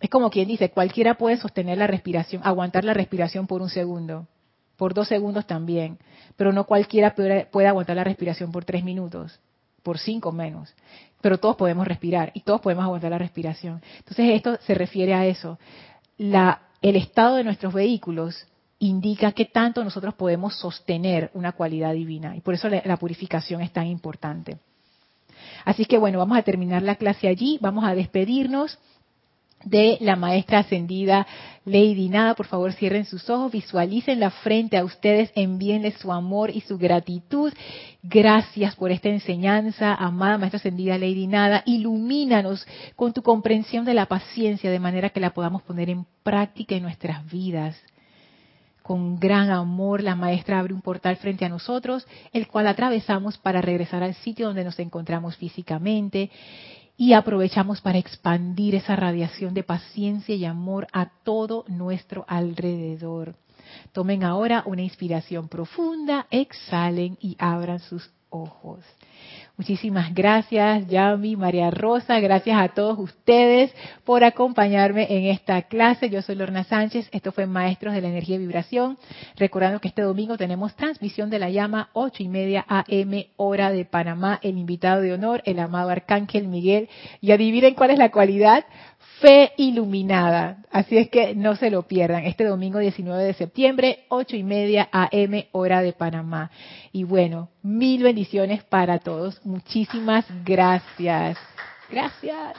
Es como quien dice, cualquiera puede sostener la respiración, aguantar la respiración por un segundo, por dos segundos también, pero no cualquiera puede, aguantar la respiración por tres minutos, por cinco menos. Pero todos podemos respirar y todos podemos aguantar la respiración. Entonces esto se refiere a eso. La, el estado de nuestros vehículos indica qué tanto nosotros podemos sostener una cualidad divina y por eso la purificación es tan importante. Así que bueno, vamos a terminar la clase allí, vamos a despedirnos de la maestra ascendida Lady Nada. Por favor, cierren sus ojos, visualicen la frente a ustedes, envíenle su amor y su gratitud. Gracias por esta enseñanza, amada maestra ascendida Lady Nada. Ilumínanos con tu comprensión de la paciencia de manera que la podamos poner en práctica en nuestras vidas. Con gran amor, la maestra abre un portal frente a nosotros, el cual atravesamos para regresar al sitio donde nos encontramos físicamente y aprovechamos para expandir esa radiación de paciencia y amor a todo nuestro alrededor. Tomen ahora una inspiración profunda, exhalen y abran sus ojos. Muchísimas gracias, Yami, María Rosa, gracias a todos ustedes por acompañarme en esta clase. Yo soy Lorna Sánchez, esto fue Maestros de la Energía y Vibración. Recordando que este domingo tenemos transmisión de la llama 8 y media AM, hora de Panamá. El invitado de honor, el amado Arcángel Miguel. Y adivinen cuál es la cualidad Fe Iluminada. Así es que no se lo pierdan. Este domingo 19 de septiembre, 8 y media AM, hora de Panamá. Y bueno, mil bendiciones para todos. Muchísimas gracias. Gracias.